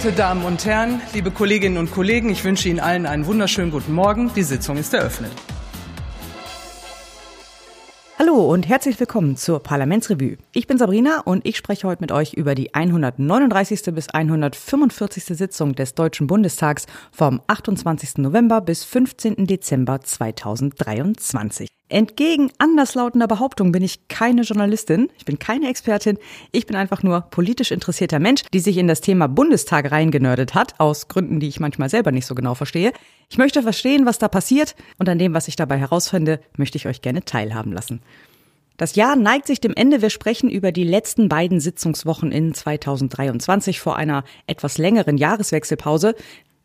geehrte Damen und Herren, liebe Kolleginnen und Kollegen, ich wünsche Ihnen allen einen wunderschönen guten Morgen. Die Sitzung ist eröffnet. Hallo und herzlich willkommen zur Parlamentsrevue. Ich bin Sabrina und ich spreche heute mit euch über die 139. bis 145. Sitzung des Deutschen Bundestags vom 28. November bis 15. Dezember 2023. Entgegen anderslautender Behauptung bin ich keine Journalistin, ich bin keine Expertin, ich bin einfach nur politisch interessierter Mensch, die sich in das Thema Bundestag reingenördet hat, aus Gründen, die ich manchmal selber nicht so genau verstehe. Ich möchte verstehen, was da passiert und an dem, was ich dabei herausfinde, möchte ich euch gerne teilhaben lassen. Das Jahr neigt sich dem Ende. Wir sprechen über die letzten beiden Sitzungswochen in 2023 vor einer etwas längeren Jahreswechselpause.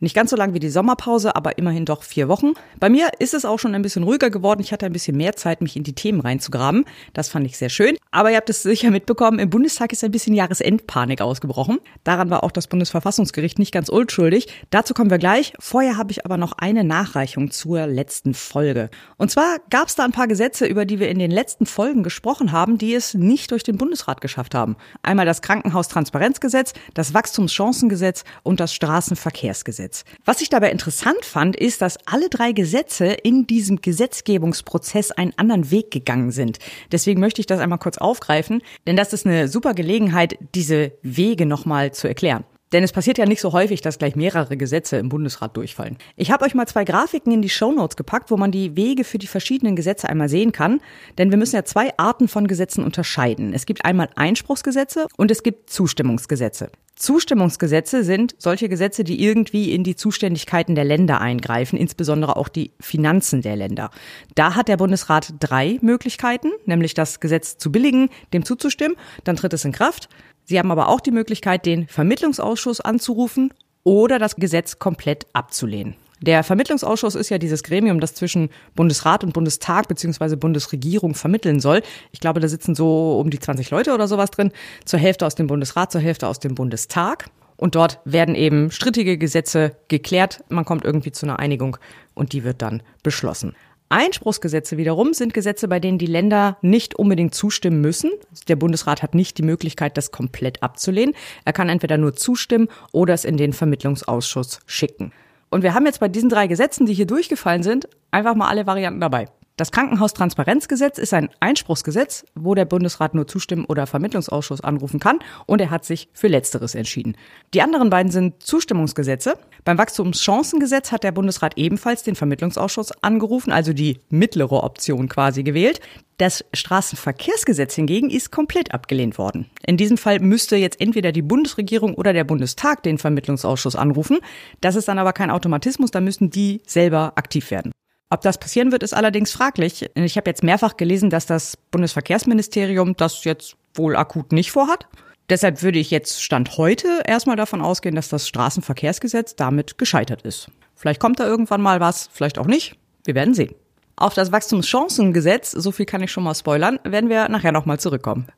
Nicht ganz so lang wie die Sommerpause, aber immerhin doch vier Wochen. Bei mir ist es auch schon ein bisschen ruhiger geworden. Ich hatte ein bisschen mehr Zeit, mich in die Themen reinzugraben. Das fand ich sehr schön. Aber ihr habt es sicher mitbekommen, im Bundestag ist ein bisschen Jahresendpanik ausgebrochen. Daran war auch das Bundesverfassungsgericht nicht ganz unschuldig. Dazu kommen wir gleich. Vorher habe ich aber noch eine Nachreichung zur letzten Folge. Und zwar gab es da ein paar Gesetze, über die wir in den letzten Folgen gesprochen haben, die es nicht durch den Bundesrat geschafft haben. Einmal das Krankenhaustransparenzgesetz, das Wachstumschancengesetz und das Straßenverkehrsgesetz. Gesetz. Was ich dabei interessant fand, ist, dass alle drei Gesetze in diesem Gesetzgebungsprozess einen anderen Weg gegangen sind. Deswegen möchte ich das einmal kurz aufgreifen, denn das ist eine super Gelegenheit, diese Wege nochmal zu erklären. Denn es passiert ja nicht so häufig, dass gleich mehrere Gesetze im Bundesrat durchfallen. Ich habe euch mal zwei Grafiken in die Shownotes gepackt, wo man die Wege für die verschiedenen Gesetze einmal sehen kann. Denn wir müssen ja zwei Arten von Gesetzen unterscheiden. Es gibt einmal Einspruchsgesetze und es gibt Zustimmungsgesetze. Zustimmungsgesetze sind solche Gesetze, die irgendwie in die Zuständigkeiten der Länder eingreifen, insbesondere auch die Finanzen der Länder. Da hat der Bundesrat drei Möglichkeiten, nämlich das Gesetz zu billigen, dem zuzustimmen, dann tritt es in Kraft. Sie haben aber auch die Möglichkeit, den Vermittlungsausschuss anzurufen oder das Gesetz komplett abzulehnen. Der Vermittlungsausschuss ist ja dieses Gremium, das zwischen Bundesrat und Bundestag beziehungsweise Bundesregierung vermitteln soll. Ich glaube, da sitzen so um die 20 Leute oder sowas drin, zur Hälfte aus dem Bundesrat, zur Hälfte aus dem Bundestag. Und dort werden eben strittige Gesetze geklärt. Man kommt irgendwie zu einer Einigung und die wird dann beschlossen. Einspruchsgesetze wiederum sind Gesetze, bei denen die Länder nicht unbedingt zustimmen müssen. Der Bundesrat hat nicht die Möglichkeit, das komplett abzulehnen. Er kann entweder nur zustimmen oder es in den Vermittlungsausschuss schicken. Und wir haben jetzt bei diesen drei Gesetzen, die hier durchgefallen sind, einfach mal alle Varianten dabei. Das Krankenhaustransparenzgesetz ist ein Einspruchsgesetz, wo der Bundesrat nur zustimmen oder Vermittlungsausschuss anrufen kann und er hat sich für Letzteres entschieden. Die anderen beiden sind Zustimmungsgesetze. Beim Wachstumschancengesetz hat der Bundesrat ebenfalls den Vermittlungsausschuss angerufen, also die mittlere Option quasi gewählt. Das Straßenverkehrsgesetz hingegen ist komplett abgelehnt worden. In diesem Fall müsste jetzt entweder die Bundesregierung oder der Bundestag den Vermittlungsausschuss anrufen. Das ist dann aber kein Automatismus, da müssen die selber aktiv werden. Ob das passieren wird, ist allerdings fraglich. Ich habe jetzt mehrfach gelesen, dass das Bundesverkehrsministerium das jetzt wohl akut nicht vorhat. Deshalb würde ich jetzt Stand heute erstmal davon ausgehen, dass das Straßenverkehrsgesetz damit gescheitert ist. Vielleicht kommt da irgendwann mal was, vielleicht auch nicht. Wir werden sehen. Auf das Wachstumschancengesetz, so viel kann ich schon mal spoilern, werden wir nachher nochmal zurückkommen.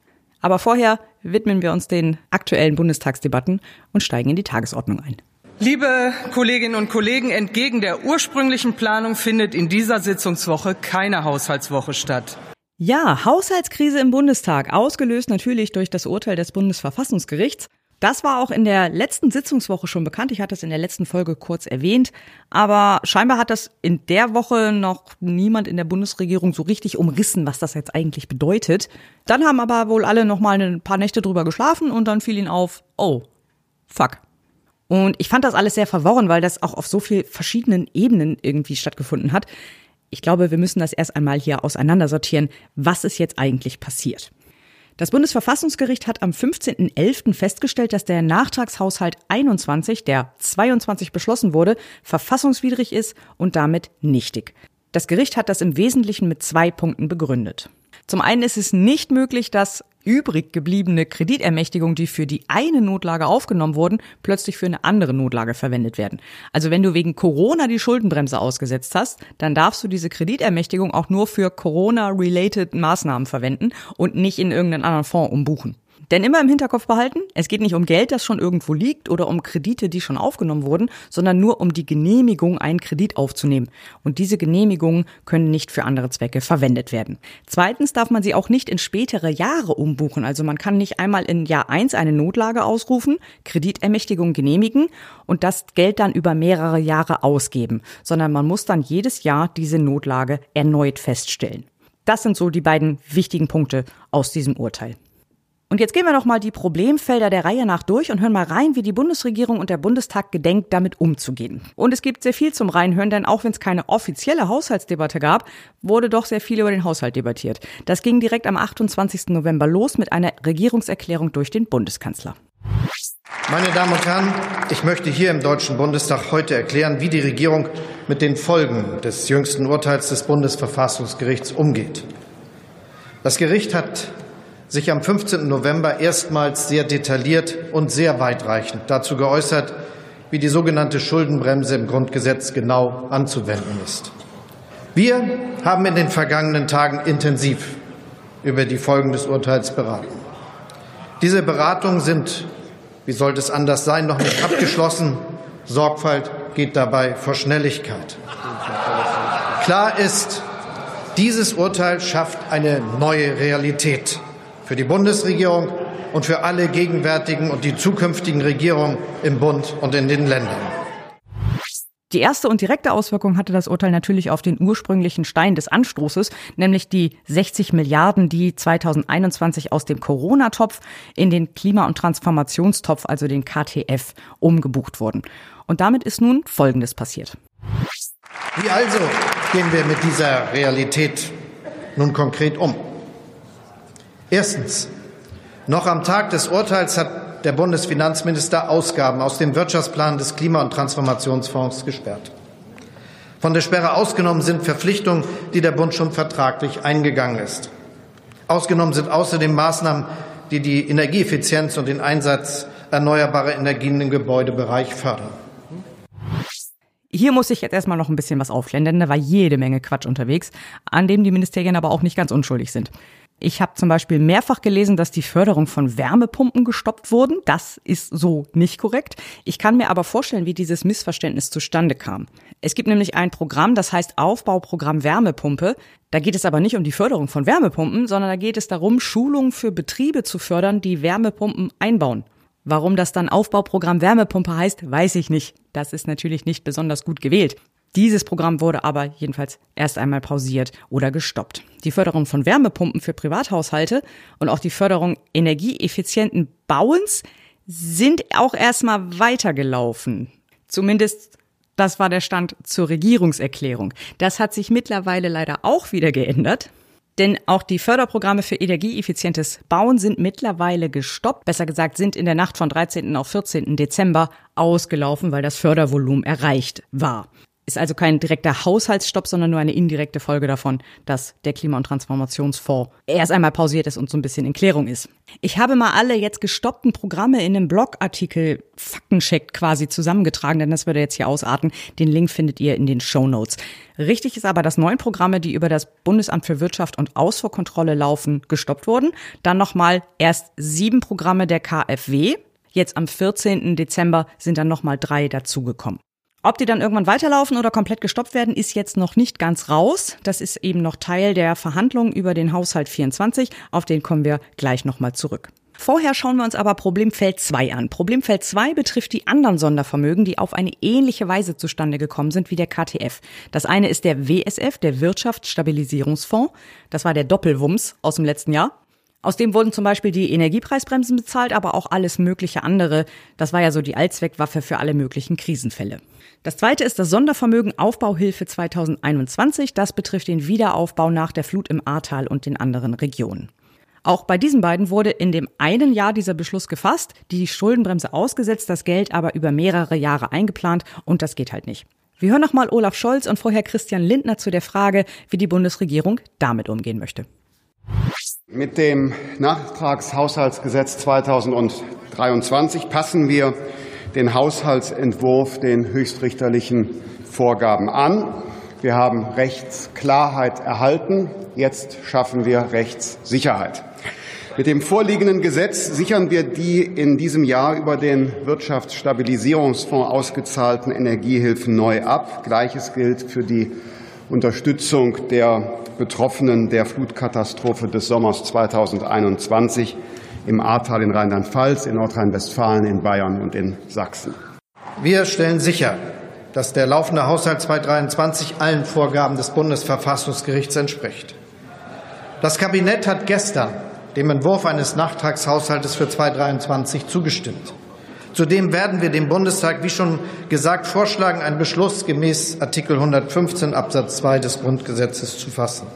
Aber vorher widmen wir uns den aktuellen Bundestagsdebatten und steigen in die Tagesordnung ein. Liebe Kolleginnen und Kollegen, entgegen der ursprünglichen Planung findet in dieser Sitzungswoche keine Haushaltswoche statt. Ja, Haushaltskrise im Bundestag, ausgelöst natürlich durch das Urteil des Bundesverfassungsgerichts. Das war auch in der letzten Sitzungswoche schon bekannt. Ich hatte es in der letzten Folge kurz erwähnt. Aber scheinbar hat das in der Woche noch niemand in der Bundesregierung so richtig umrissen, was das jetzt eigentlich bedeutet. Dann haben aber wohl alle noch mal ein paar Nächte drüber geschlafen und dann fiel ihnen auf, oh, fuck. Und ich fand das alles sehr verworren, weil das auch auf so vielen verschiedenen Ebenen irgendwie stattgefunden hat. Ich glaube, wir müssen das erst einmal hier auseinandersortieren, was ist jetzt eigentlich passiert. Das Bundesverfassungsgericht hat am 15.11. festgestellt, dass der Nachtragshaushalt 21, der 22 beschlossen wurde, verfassungswidrig ist und damit nichtig. Das Gericht hat das im Wesentlichen mit zwei Punkten begründet. Zum einen ist es nicht möglich, dass übrig gebliebene Kreditermächtigungen, die für die eine Notlage aufgenommen wurden, plötzlich für eine andere Notlage verwendet werden. Also wenn du wegen Corona die Schuldenbremse ausgesetzt hast, dann darfst du diese Kreditermächtigung auch nur für Corona-related Maßnahmen verwenden und nicht in irgendeinen anderen Fonds umbuchen. Denn immer im Hinterkopf behalten, es geht nicht um Geld, das schon irgendwo liegt oder um Kredite, die schon aufgenommen wurden, sondern nur um die Genehmigung, einen Kredit aufzunehmen. Und diese Genehmigungen können nicht für andere Zwecke verwendet werden. Zweitens darf man sie auch nicht in spätere Jahre umbuchen. Also man kann nicht einmal in Jahr eins eine Notlage ausrufen, Kreditermächtigung genehmigen und das Geld dann über mehrere Jahre ausgeben, sondern man muss dann jedes Jahr diese Notlage erneut feststellen. Das sind so die beiden wichtigen Punkte aus diesem Urteil. Und jetzt gehen wir noch mal die Problemfelder der Reihe nach durch und hören mal rein, wie die Bundesregierung und der Bundestag gedenkt, damit umzugehen. Und es gibt sehr viel zum Reinhören, denn auch wenn es keine offizielle Haushaltsdebatte gab, wurde doch sehr viel über den Haushalt debattiert. Das ging direkt am 28. November los mit einer Regierungserklärung durch den Bundeskanzler. Meine Damen und Herren, ich möchte hier im Deutschen Bundestag heute erklären, wie die Regierung mit den Folgen des jüngsten Urteils des Bundesverfassungsgerichts umgeht. Das Gericht hat sich am 15. November erstmals sehr detailliert und sehr weitreichend dazu geäußert, wie die sogenannte Schuldenbremse im Grundgesetz genau anzuwenden ist. Wir haben in den vergangenen Tagen intensiv über die Folgen des Urteils beraten. Diese Beratungen sind, wie sollte es anders sein, noch nicht abgeschlossen. Sorgfalt geht dabei vor Schnelligkeit. Klar ist, dieses Urteil schafft eine neue Realität für die Bundesregierung und für alle gegenwärtigen und die zukünftigen Regierungen im Bund und in den Ländern. Die erste und direkte Auswirkung hatte das Urteil natürlich auf den ursprünglichen Stein des Anstoßes, nämlich die 60 Milliarden, die 2021 aus dem Corona-Topf in den Klima- und Transformationstopf, also den KTF, umgebucht wurden. Und damit ist nun Folgendes passiert. Wie also gehen wir mit dieser Realität nun konkret um? Erstens. Noch am Tag des Urteils hat der Bundesfinanzminister Ausgaben aus dem Wirtschaftsplan des Klima- und Transformationsfonds gesperrt. Von der Sperre ausgenommen sind Verpflichtungen, die der Bund schon vertraglich eingegangen ist. Ausgenommen sind außerdem Maßnahmen, die die Energieeffizienz und den Einsatz erneuerbarer Energien im Gebäudebereich fördern. Hier muss ich jetzt erstmal noch ein bisschen was aufklären, denn da war jede Menge Quatsch unterwegs, an dem die Ministerien aber auch nicht ganz unschuldig sind. Ich habe zum Beispiel mehrfach gelesen, dass die Förderung von Wärmepumpen gestoppt wurden. Das ist so nicht korrekt. Ich kann mir aber vorstellen, wie dieses Missverständnis zustande kam. Es gibt nämlich ein Programm, das heißt Aufbauprogramm Wärmepumpe. Da geht es aber nicht um die Förderung von Wärmepumpen, sondern da geht es darum, Schulungen für Betriebe zu fördern, die Wärmepumpen einbauen. Warum das dann Aufbauprogramm Wärmepumpe heißt, weiß ich nicht. Das ist natürlich nicht besonders gut gewählt. Dieses Programm wurde aber jedenfalls erst einmal pausiert oder gestoppt. Die Förderung von Wärmepumpen für Privathaushalte und auch die Förderung energieeffizienten Bauens sind auch erstmal weitergelaufen. Zumindest das war der Stand zur Regierungserklärung. Das hat sich mittlerweile leider auch wieder geändert. Denn auch die Förderprogramme für energieeffizientes Bauen sind mittlerweile gestoppt. Besser gesagt, sind in der Nacht von 13. auf 14. Dezember ausgelaufen, weil das Fördervolumen erreicht war. Ist also kein direkter Haushaltsstopp, sondern nur eine indirekte Folge davon, dass der Klima- und Transformationsfonds erst einmal pausiert ist und so ein bisschen in Klärung ist. Ich habe mal alle jetzt gestoppten Programme in einem Blogartikel Faktencheck quasi zusammengetragen, denn das würde jetzt hier ausarten. Den Link findet ihr in den Show Notes. Richtig ist aber, dass neun Programme, die über das Bundesamt für Wirtschaft und Ausfuhrkontrolle laufen, gestoppt wurden. Dann nochmal erst sieben Programme der KfW. Jetzt am 14. Dezember sind dann nochmal drei dazugekommen. Ob die dann irgendwann weiterlaufen oder komplett gestoppt werden, ist jetzt noch nicht ganz raus. Das ist eben noch Teil der Verhandlungen über den Haushalt 24. Auf den kommen wir gleich nochmal zurück. Vorher schauen wir uns aber Problemfeld 2 an. Problemfeld 2 betrifft die anderen Sondervermögen, die auf eine ähnliche Weise zustande gekommen sind wie der KTF. Das eine ist der WSF, der Wirtschaftsstabilisierungsfonds. Das war der Doppelwumms aus dem letzten Jahr. Aus dem wurden zum Beispiel die Energiepreisbremsen bezahlt, aber auch alles mögliche andere. Das war ja so die Allzweckwaffe für alle möglichen Krisenfälle. Das zweite ist das Sondervermögen Aufbauhilfe 2021. Das betrifft den Wiederaufbau nach der Flut im Ahrtal und den anderen Regionen. Auch bei diesen beiden wurde in dem einen Jahr dieser Beschluss gefasst, die Schuldenbremse ausgesetzt, das Geld aber über mehrere Jahre eingeplant und das geht halt nicht. Wir hören nochmal Olaf Scholz und vorher Christian Lindner zu der Frage, wie die Bundesregierung damit umgehen möchte. Mit dem Nachtragshaushaltsgesetz 2023 passen wir den Haushaltsentwurf den höchstrichterlichen Vorgaben an. Wir haben Rechtsklarheit erhalten. Jetzt schaffen wir Rechtssicherheit. Mit dem vorliegenden Gesetz sichern wir die in diesem Jahr über den Wirtschaftsstabilisierungsfonds ausgezahlten Energiehilfen neu ab. Gleiches gilt für die Unterstützung der Betroffenen der Flutkatastrophe des Sommers 2021 im Ahrtal in Rheinland-Pfalz, in Nordrhein-Westfalen, in Bayern und in Sachsen. Wir stellen sicher, dass der laufende Haushalt 2023 allen Vorgaben des Bundesverfassungsgerichts entspricht. Das Kabinett hat gestern dem Entwurf eines Nachtragshaushaltes für 2023 zugestimmt. Zudem werden wir dem Bundestag, wie schon gesagt, vorschlagen, einen Beschluss gemäß Artikel 115 Absatz 2 des Grundgesetzes zu fassen.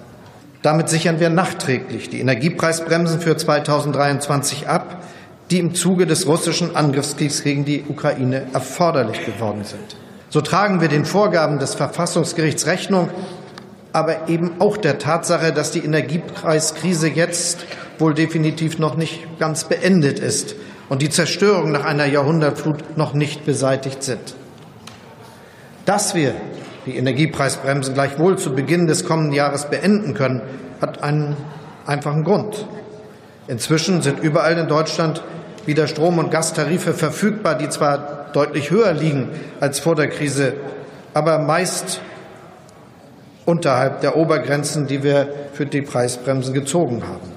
Damit sichern wir nachträglich die Energiepreisbremsen für 2023 ab, die im Zuge des russischen Angriffskriegs gegen die Ukraine erforderlich geworden sind. So tragen wir den Vorgaben des Verfassungsgerichts Rechnung, aber eben auch der Tatsache, dass die Energiepreiskrise jetzt wohl definitiv noch nicht ganz beendet ist und die Zerstörung nach einer Jahrhundertflut noch nicht beseitigt sind. Dass wir die Energiepreisbremse gleichwohl zu Beginn des kommenden Jahres beenden können, hat einen einfachen Grund. Inzwischen sind überall in Deutschland wieder Strom- und Gastarife verfügbar, die zwar deutlich höher liegen als vor der Krise, aber meist unterhalb der Obergrenzen, die wir für die Preisbremsen gezogen haben.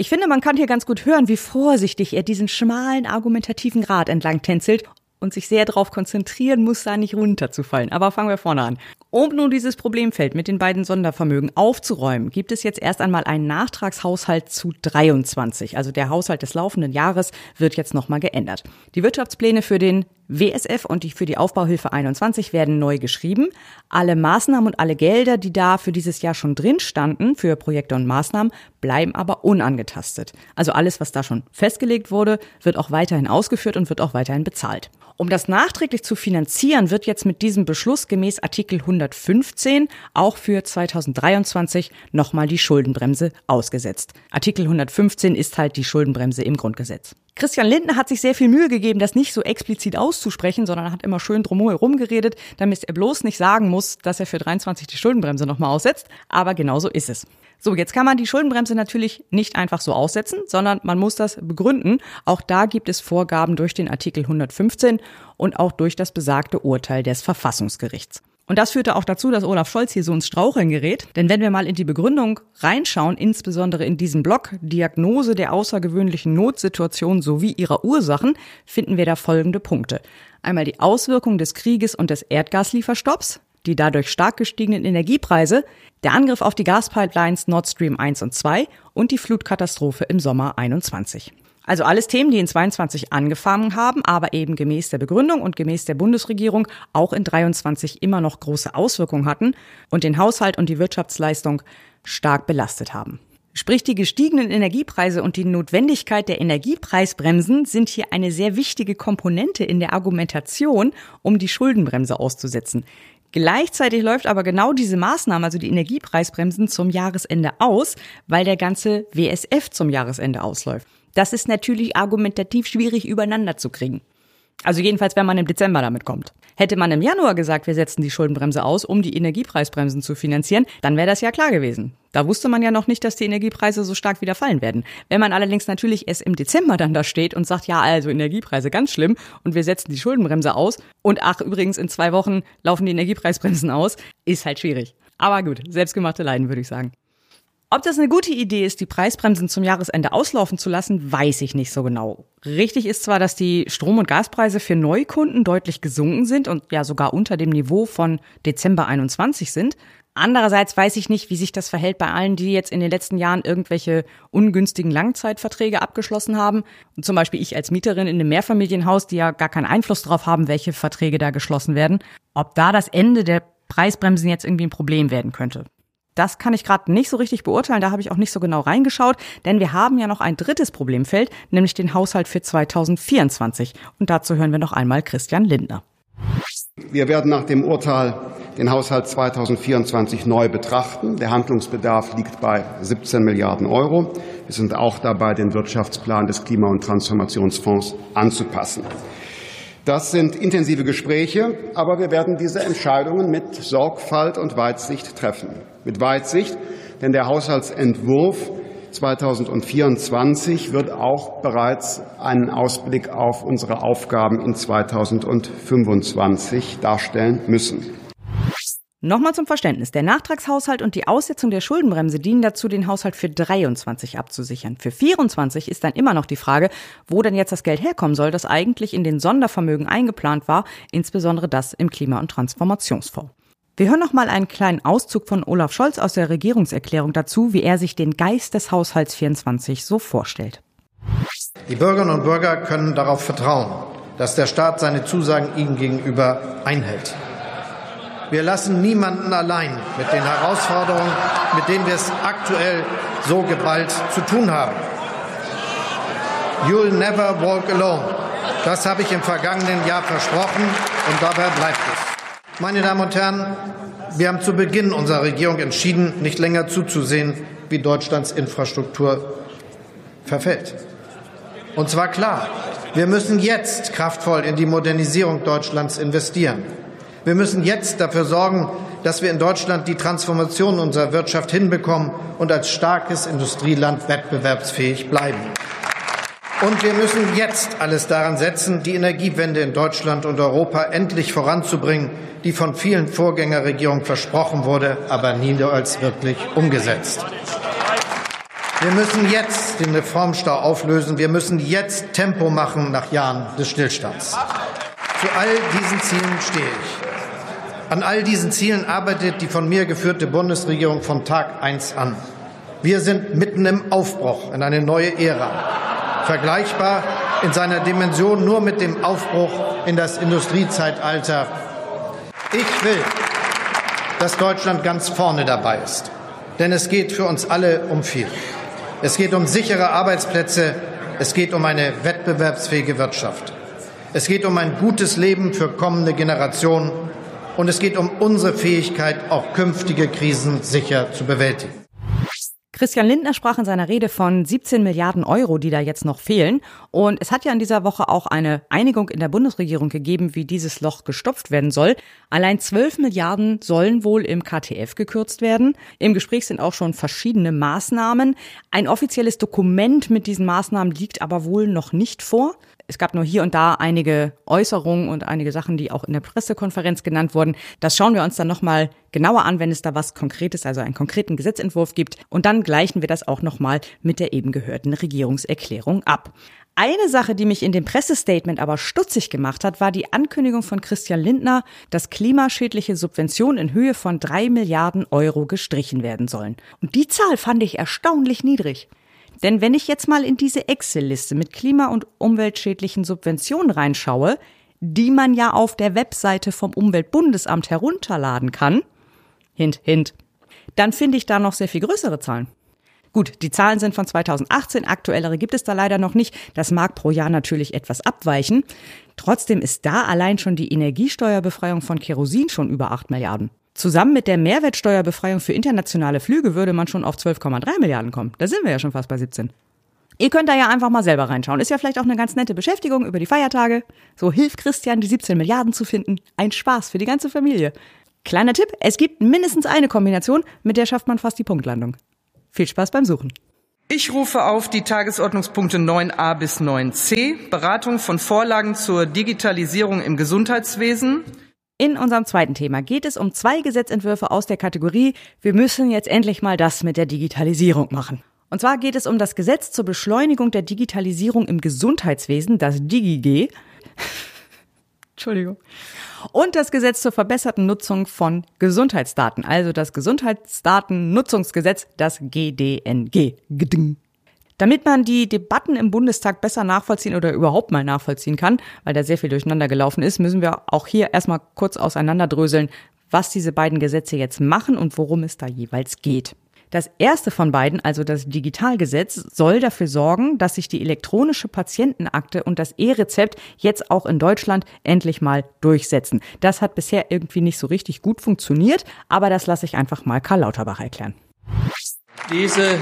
Ich finde, man kann hier ganz gut hören, wie vorsichtig er diesen schmalen argumentativen Grad entlang tänzelt und sich sehr darauf konzentrieren muss, da nicht runterzufallen. Aber fangen wir vorne an. Um nun dieses Problemfeld mit den beiden Sondervermögen aufzuräumen, gibt es jetzt erst einmal einen Nachtragshaushalt zu 23. Also der Haushalt des laufenden Jahres wird jetzt nochmal geändert. Die Wirtschaftspläne für den WSF und die für die Aufbauhilfe 21 werden neu geschrieben. Alle Maßnahmen und alle Gelder, die da für dieses Jahr schon drin standen, für Projekte und Maßnahmen, bleiben aber unangetastet. Also alles, was da schon festgelegt wurde, wird auch weiterhin ausgeführt und wird auch weiterhin bezahlt. Um das nachträglich zu finanzieren, wird jetzt mit diesem Beschluss gemäß Artikel 115 auch für 2023 nochmal die Schuldenbremse ausgesetzt. Artikel 115 ist halt die Schuldenbremse im Grundgesetz. Christian Lindner hat sich sehr viel Mühe gegeben, das nicht so explizit auszusprechen, sondern hat immer schön drumherum geredet, damit er bloß nicht sagen muss, dass er für 23 die Schuldenbremse nochmal aussetzt. Aber genauso ist es. So, jetzt kann man die Schuldenbremse natürlich nicht einfach so aussetzen, sondern man muss das begründen. Auch da gibt es Vorgaben durch den Artikel 115 und auch durch das besagte Urteil des Verfassungsgerichts. Und das führte auch dazu, dass Olaf Scholz hier so ins Straucheln gerät. Denn wenn wir mal in die Begründung reinschauen, insbesondere in diesem Block Diagnose der außergewöhnlichen Notsituation sowie ihrer Ursachen, finden wir da folgende Punkte. Einmal die Auswirkungen des Krieges und des Erdgaslieferstopps, die dadurch stark gestiegenen Energiepreise, der Angriff auf die Gaspipelines Nord Stream 1 und 2 und die Flutkatastrophe im Sommer 21. Also alles Themen, die in 22 angefangen haben, aber eben gemäß der Begründung und gemäß der Bundesregierung auch in 23 immer noch große Auswirkungen hatten und den Haushalt und die Wirtschaftsleistung stark belastet haben. Sprich, die gestiegenen Energiepreise und die Notwendigkeit der Energiepreisbremsen sind hier eine sehr wichtige Komponente in der Argumentation, um die Schuldenbremse auszusetzen. Gleichzeitig läuft aber genau diese Maßnahme, also die Energiepreisbremsen, zum Jahresende aus, weil der ganze WSF zum Jahresende ausläuft. Das ist natürlich argumentativ schwierig übereinander zu kriegen. Also jedenfalls, wenn man im Dezember damit kommt. Hätte man im Januar gesagt, wir setzen die Schuldenbremse aus, um die Energiepreisbremsen zu finanzieren, dann wäre das ja klar gewesen. Da wusste man ja noch nicht, dass die Energiepreise so stark wieder fallen werden. Wenn man allerdings natürlich erst im Dezember dann da steht und sagt, ja, also Energiepreise ganz schlimm und wir setzen die Schuldenbremse aus und ach, übrigens in zwei Wochen laufen die Energiepreisbremsen aus, ist halt schwierig. Aber gut, selbstgemachte Leiden, würde ich sagen. Ob das eine gute Idee ist, die Preisbremsen zum Jahresende auslaufen zu lassen, weiß ich nicht so genau. Richtig ist zwar, dass die Strom- und Gaspreise für Neukunden deutlich gesunken sind und ja sogar unter dem Niveau von Dezember 21 sind. Andererseits weiß ich nicht, wie sich das verhält bei allen, die jetzt in den letzten Jahren irgendwelche ungünstigen Langzeitverträge abgeschlossen haben. Und zum Beispiel ich als Mieterin in einem Mehrfamilienhaus, die ja gar keinen Einfluss darauf haben, welche Verträge da geschlossen werden. Ob da das Ende der Preisbremsen jetzt irgendwie ein Problem werden könnte. Das kann ich gerade nicht so richtig beurteilen, da habe ich auch nicht so genau reingeschaut, denn wir haben ja noch ein drittes Problemfeld, nämlich den Haushalt für 2024. Und dazu hören wir noch einmal Christian Lindner. Wir werden nach dem Urteil den Haushalt 2024 neu betrachten. Der Handlungsbedarf liegt bei 17 Milliarden Euro. Wir sind auch dabei, den Wirtschaftsplan des Klima- und Transformationsfonds anzupassen. Das sind intensive Gespräche, aber wir werden diese Entscheidungen mit Sorgfalt und Weitsicht treffen. Mit Weitsicht, denn der Haushaltsentwurf 2024 wird auch bereits einen Ausblick auf unsere Aufgaben in 2025 darstellen müssen. Nochmal zum Verständnis. Der Nachtragshaushalt und die Aussetzung der Schuldenbremse dienen dazu, den Haushalt für 23 abzusichern. Für 24 ist dann immer noch die Frage, wo denn jetzt das Geld herkommen soll, das eigentlich in den Sondervermögen eingeplant war, insbesondere das im Klima- und Transformationsfonds. Wir hören noch mal einen kleinen Auszug von Olaf Scholz aus der Regierungserklärung dazu, wie er sich den Geist des Haushalts 24 so vorstellt. Die Bürgerinnen und Bürger können darauf vertrauen, dass der Staat seine Zusagen ihnen gegenüber einhält. Wir lassen niemanden allein mit den Herausforderungen, mit denen wir es aktuell so geballt zu tun haben. You'll never walk alone. Das habe ich im vergangenen Jahr versprochen und dabei bleibt es. Meine Damen und Herren, wir haben zu Beginn unserer Regierung entschieden, nicht länger zuzusehen, wie Deutschlands Infrastruktur verfällt. Und zwar klar, wir müssen jetzt kraftvoll in die Modernisierung Deutschlands investieren. Wir müssen jetzt dafür sorgen, dass wir in Deutschland die Transformation unserer Wirtschaft hinbekommen und als starkes Industrieland wettbewerbsfähig bleiben. Und wir müssen jetzt alles daran setzen, die Energiewende in Deutschland und Europa endlich voranzubringen, die von vielen Vorgängerregierungen versprochen wurde, aber niemals wirklich umgesetzt. Wir müssen jetzt den Reformstau auflösen. Wir müssen jetzt Tempo machen nach Jahren des Stillstands. Zu all diesen Zielen stehe ich. An all diesen Zielen arbeitet die von mir geführte Bundesregierung von Tag eins an. Wir sind mitten im Aufbruch in eine neue Ära, vergleichbar in seiner Dimension nur mit dem Aufbruch in das Industriezeitalter. Ich will, dass Deutschland ganz vorne dabei ist, denn es geht für uns alle um viel. Es geht um sichere Arbeitsplätze, es geht um eine wettbewerbsfähige Wirtschaft. Es geht um ein gutes Leben für kommende Generationen und es geht um unsere Fähigkeit, auch künftige Krisen sicher zu bewältigen. Christian Lindner sprach in seiner Rede von 17 Milliarden Euro, die da jetzt noch fehlen. Und es hat ja in dieser Woche auch eine Einigung in der Bundesregierung gegeben, wie dieses Loch gestopft werden soll. Allein 12 Milliarden sollen wohl im KTF gekürzt werden. Im Gespräch sind auch schon verschiedene Maßnahmen. Ein offizielles Dokument mit diesen Maßnahmen liegt aber wohl noch nicht vor. Es gab nur hier und da einige Äußerungen und einige Sachen, die auch in der Pressekonferenz genannt wurden. Das schauen wir uns dann nochmal genauer an, wenn es da was Konkretes, also einen konkreten Gesetzentwurf gibt. Und dann gleichen wir das auch nochmal mit der eben gehörten Regierungserklärung ab. Eine Sache, die mich in dem Pressestatement aber stutzig gemacht hat, war die Ankündigung von Christian Lindner, dass klimaschädliche Subventionen in Höhe von drei Milliarden Euro gestrichen werden sollen. Und die Zahl fand ich erstaunlich niedrig. Denn wenn ich jetzt mal in diese Excel-Liste mit klima- und umweltschädlichen Subventionen reinschaue, die man ja auf der Webseite vom Umweltbundesamt herunterladen kann, hint, hint, dann finde ich da noch sehr viel größere Zahlen. Gut, die Zahlen sind von 2018, aktuellere gibt es da leider noch nicht. Das mag pro Jahr natürlich etwas abweichen. Trotzdem ist da allein schon die Energiesteuerbefreiung von Kerosin schon über 8 Milliarden. Zusammen mit der Mehrwertsteuerbefreiung für internationale Flüge würde man schon auf 12,3 Milliarden kommen. Da sind wir ja schon fast bei 17. Ihr könnt da ja einfach mal selber reinschauen. Ist ja vielleicht auch eine ganz nette Beschäftigung über die Feiertage. So hilft Christian, die 17 Milliarden zu finden. Ein Spaß für die ganze Familie. Kleiner Tipp, es gibt mindestens eine Kombination, mit der schafft man fast die Punktlandung. Viel Spaß beim Suchen. Ich rufe auf die Tagesordnungspunkte 9a bis 9c, Beratung von Vorlagen zur Digitalisierung im Gesundheitswesen, in unserem zweiten Thema geht es um zwei Gesetzentwürfe aus der Kategorie Wir müssen jetzt endlich mal das mit der Digitalisierung machen. Und zwar geht es um das Gesetz zur Beschleunigung der Digitalisierung im Gesundheitswesen, das DigiG. Entschuldigung. Und das Gesetz zur verbesserten Nutzung von Gesundheitsdaten, also das Gesundheitsdatennutzungsgesetz, das GDNG. Damit man die Debatten im Bundestag besser nachvollziehen oder überhaupt mal nachvollziehen kann, weil da sehr viel durcheinander gelaufen ist, müssen wir auch hier erstmal kurz auseinanderdröseln, was diese beiden Gesetze jetzt machen und worum es da jeweils geht. Das erste von beiden, also das Digitalgesetz, soll dafür sorgen, dass sich die elektronische Patientenakte und das E-Rezept jetzt auch in Deutschland endlich mal durchsetzen. Das hat bisher irgendwie nicht so richtig gut funktioniert, aber das lasse ich einfach mal Karl Lauterbach erklären. Diese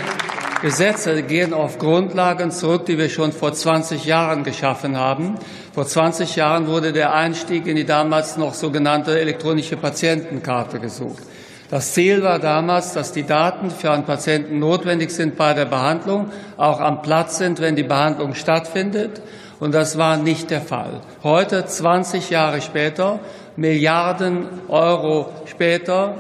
Gesetze gehen auf Grundlagen zurück, die wir schon vor 20 Jahren geschaffen haben. Vor 20 Jahren wurde der Einstieg in die damals noch sogenannte elektronische Patientenkarte gesucht. Das Ziel war damals, dass die Daten für einen Patienten notwendig sind bei der Behandlung, auch am Platz sind, wenn die Behandlung stattfindet. Und das war nicht der Fall. Heute, 20 Jahre später, Milliarden Euro später,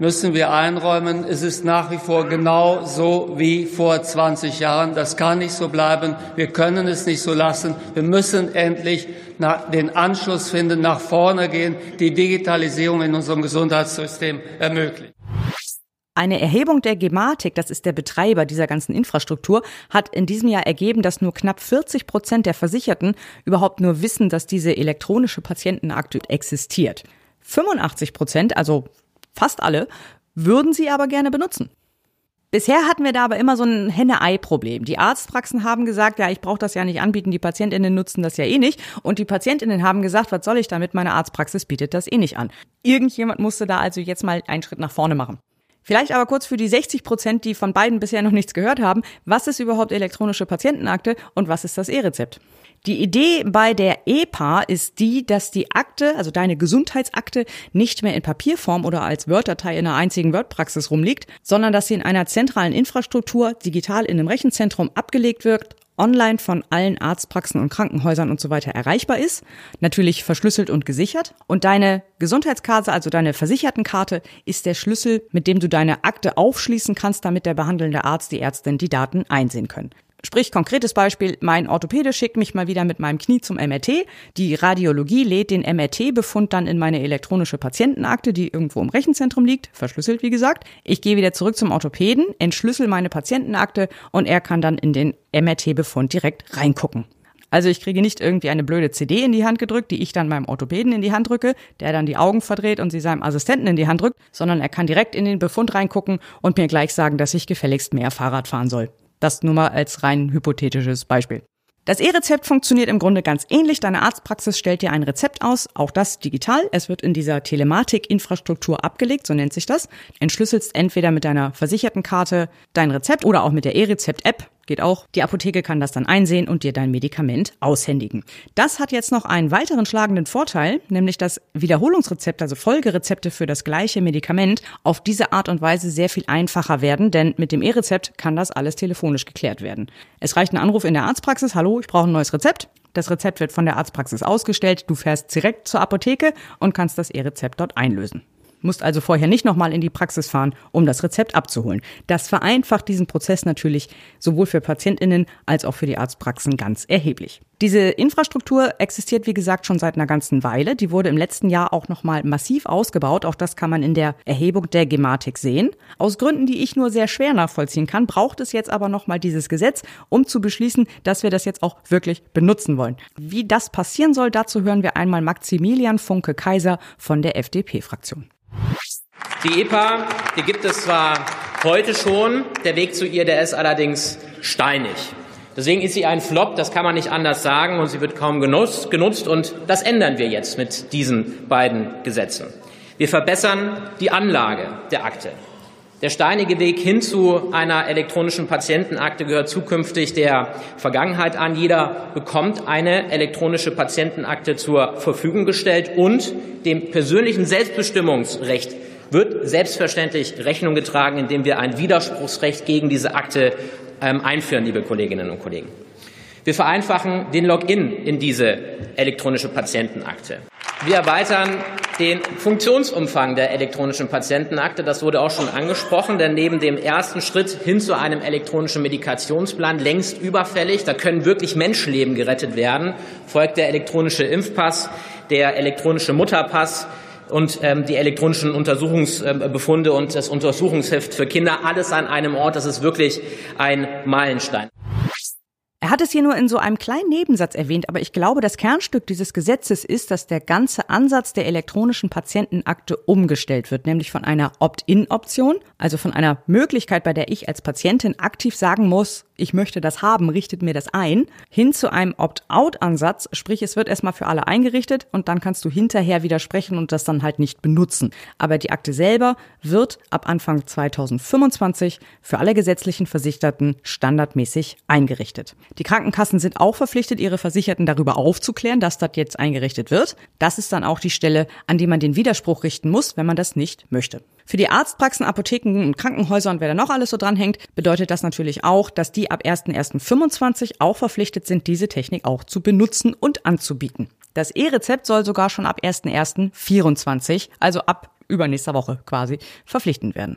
müssen wir einräumen, es ist nach wie vor genau so wie vor 20 Jahren. Das kann nicht so bleiben. Wir können es nicht so lassen. Wir müssen endlich den Anschluss finden, nach vorne gehen, die Digitalisierung in unserem Gesundheitssystem ermöglichen. Eine Erhebung der Gematik, das ist der Betreiber dieser ganzen Infrastruktur, hat in diesem Jahr ergeben, dass nur knapp 40 Prozent der Versicherten überhaupt nur wissen, dass diese elektronische Patientenakte existiert. 85 Prozent, also fast alle, würden sie aber gerne benutzen. Bisher hatten wir da aber immer so ein Henne-Ei-Problem. Die Arztpraxen haben gesagt, ja, ich brauche das ja nicht anbieten, die Patientinnen nutzen das ja eh nicht. Und die Patientinnen haben gesagt, was soll ich damit? Meine Arztpraxis bietet das eh nicht an. Irgendjemand musste da also jetzt mal einen Schritt nach vorne machen. Vielleicht aber kurz für die 60 Prozent, die von beiden bisher noch nichts gehört haben. Was ist überhaupt elektronische Patientenakte und was ist das E-Rezept? Die Idee bei der EPA ist die, dass die Akte, also deine Gesundheitsakte, nicht mehr in Papierform oder als Word-Datei in einer einzigen Word-Praxis rumliegt, sondern dass sie in einer zentralen Infrastruktur digital in einem Rechenzentrum abgelegt wird online von allen Arztpraxen und Krankenhäusern und so weiter erreichbar ist, natürlich verschlüsselt und gesichert. Und deine Gesundheitskarte, also deine Versichertenkarte, ist der Schlüssel, mit dem du deine Akte aufschließen kannst, damit der behandelnde Arzt, die Ärztin die Daten einsehen können. Sprich, konkretes Beispiel, mein Orthopäde schickt mich mal wieder mit meinem Knie zum MRT. Die Radiologie lädt den MRT-Befund dann in meine elektronische Patientenakte, die irgendwo im Rechenzentrum liegt, verschlüsselt wie gesagt. Ich gehe wieder zurück zum Orthopäden, entschlüssel meine Patientenakte und er kann dann in den MRT-Befund direkt reingucken. Also ich kriege nicht irgendwie eine blöde CD in die Hand gedrückt, die ich dann meinem Orthopäden in die Hand drücke, der dann die Augen verdreht und sie seinem Assistenten in die Hand drückt, sondern er kann direkt in den Befund reingucken und mir gleich sagen, dass ich gefälligst mehr Fahrrad fahren soll. Das nur mal als rein hypothetisches Beispiel. Das E-Rezept funktioniert im Grunde ganz ähnlich. Deine Arztpraxis stellt dir ein Rezept aus, auch das digital. Es wird in dieser Telematik-Infrastruktur abgelegt, so nennt sich das. Entschlüsselst entweder mit deiner Versichertenkarte dein Rezept oder auch mit der E-Rezept-App geht auch. Die Apotheke kann das dann einsehen und dir dein Medikament aushändigen. Das hat jetzt noch einen weiteren schlagenden Vorteil, nämlich dass Wiederholungsrezepte, also Folgerezepte für das gleiche Medikament auf diese Art und Weise sehr viel einfacher werden, denn mit dem E-Rezept kann das alles telefonisch geklärt werden. Es reicht ein Anruf in der Arztpraxis, hallo, ich brauche ein neues Rezept. Das Rezept wird von der Arztpraxis ausgestellt, du fährst direkt zur Apotheke und kannst das E-Rezept dort einlösen musst also vorher nicht nochmal in die Praxis fahren, um das Rezept abzuholen. Das vereinfacht diesen Prozess natürlich sowohl für PatientInnen als auch für die Arztpraxen ganz erheblich. Diese Infrastruktur existiert, wie gesagt, schon seit einer ganzen Weile. Die wurde im letzten Jahr auch nochmal massiv ausgebaut. Auch das kann man in der Erhebung der Gematik sehen. Aus Gründen, die ich nur sehr schwer nachvollziehen kann, braucht es jetzt aber nochmal dieses Gesetz, um zu beschließen, dass wir das jetzt auch wirklich benutzen wollen. Wie das passieren soll, dazu hören wir einmal Maximilian Funke Kaiser von der FDP-Fraktion. Die EPA, die gibt es zwar heute schon, der Weg zu ihr, der ist allerdings steinig. Deswegen ist sie ein Flop, das kann man nicht anders sagen, und sie wird kaum genutzt, genutzt, und das ändern wir jetzt mit diesen beiden Gesetzen. Wir verbessern die Anlage der Akte. Der steinige Weg hin zu einer elektronischen Patientenakte gehört zukünftig der Vergangenheit an. Jeder bekommt eine elektronische Patientenakte zur Verfügung gestellt und dem persönlichen Selbstbestimmungsrecht wird selbstverständlich Rechnung getragen, indem wir ein Widerspruchsrecht gegen diese Akte ähm, einführen, liebe Kolleginnen und Kollegen. Wir vereinfachen den Login in diese elektronische Patientenakte. Wir erweitern den Funktionsumfang der elektronischen Patientenakte. Das wurde auch schon angesprochen, denn neben dem ersten Schritt hin zu einem elektronischen Medikationsplan längst überfällig, da können wirklich Menschenleben gerettet werden, folgt der elektronische Impfpass, der elektronische Mutterpass, und ähm, die elektronischen Untersuchungsbefunde und das Untersuchungsheft für Kinder, alles an einem Ort. Das ist wirklich ein Meilenstein. Er hat es hier nur in so einem kleinen Nebensatz erwähnt, aber ich glaube, das Kernstück dieses Gesetzes ist, dass der ganze Ansatz der elektronischen Patientenakte umgestellt wird, nämlich von einer Opt-in-Option, also von einer Möglichkeit, bei der ich als Patientin aktiv sagen muss, ich möchte das haben, richtet mir das ein, hin zu einem Opt-out-Ansatz, sprich es wird erstmal für alle eingerichtet und dann kannst du hinterher widersprechen und das dann halt nicht benutzen. Aber die Akte selber wird ab Anfang 2025 für alle gesetzlichen Versicherten standardmäßig eingerichtet. Die Krankenkassen sind auch verpflichtet, ihre Versicherten darüber aufzuklären, dass das jetzt eingerichtet wird. Das ist dann auch die Stelle, an die man den Widerspruch richten muss, wenn man das nicht möchte. Für die Arztpraxen, Apotheken und Krankenhäuser und wer da noch alles so dranhängt, bedeutet das natürlich auch, dass die ab 1.1.25 auch verpflichtet sind, diese Technik auch zu benutzen und anzubieten. Das E-Rezept soll sogar schon ab 1.1.24, also ab übernächster Woche quasi, verpflichtend werden.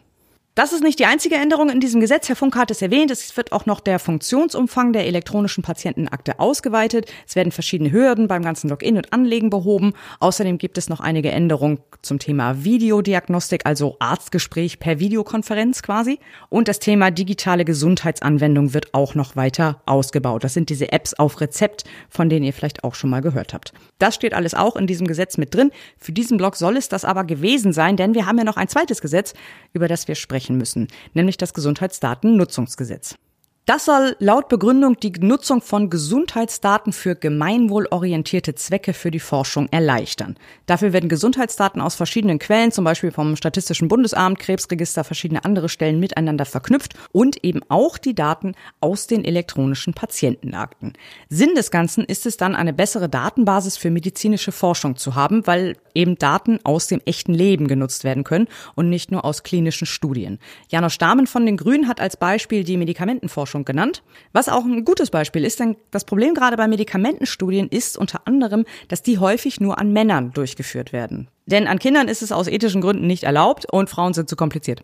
Das ist nicht die einzige Änderung in diesem Gesetz. Herr Funk hat es erwähnt. Es wird auch noch der Funktionsumfang der elektronischen Patientenakte ausgeweitet. Es werden verschiedene Hürden beim ganzen Login und Anlegen behoben. Außerdem gibt es noch einige Änderungen zum Thema Videodiagnostik, also Arztgespräch per Videokonferenz quasi. Und das Thema digitale Gesundheitsanwendung wird auch noch weiter ausgebaut. Das sind diese Apps auf Rezept, von denen ihr vielleicht auch schon mal gehört habt. Das steht alles auch in diesem Gesetz mit drin. Für diesen Blog soll es das aber gewesen sein, denn wir haben ja noch ein zweites Gesetz, über das wir sprechen sprechen müssen, nämlich das Gesundheitsdatennutzungsgesetz. Das soll laut Begründung die Nutzung von Gesundheitsdaten für gemeinwohlorientierte Zwecke für die Forschung erleichtern. Dafür werden Gesundheitsdaten aus verschiedenen Quellen, zum Beispiel vom Statistischen Bundesamt, Krebsregister, verschiedene andere Stellen miteinander verknüpft und eben auch die Daten aus den elektronischen Patientenakten. Sinn des Ganzen ist es dann, eine bessere Datenbasis für medizinische Forschung zu haben, weil eben Daten aus dem echten Leben genutzt werden können und nicht nur aus klinischen Studien. Janosch Dahmen von den Grünen hat als Beispiel die Medikamentenforschung Forschung genannt. Was auch ein gutes Beispiel ist, denn das Problem gerade bei Medikamentenstudien ist unter anderem, dass die häufig nur an Männern durchgeführt werden. Denn an Kindern ist es aus ethischen Gründen nicht erlaubt und Frauen sind zu kompliziert.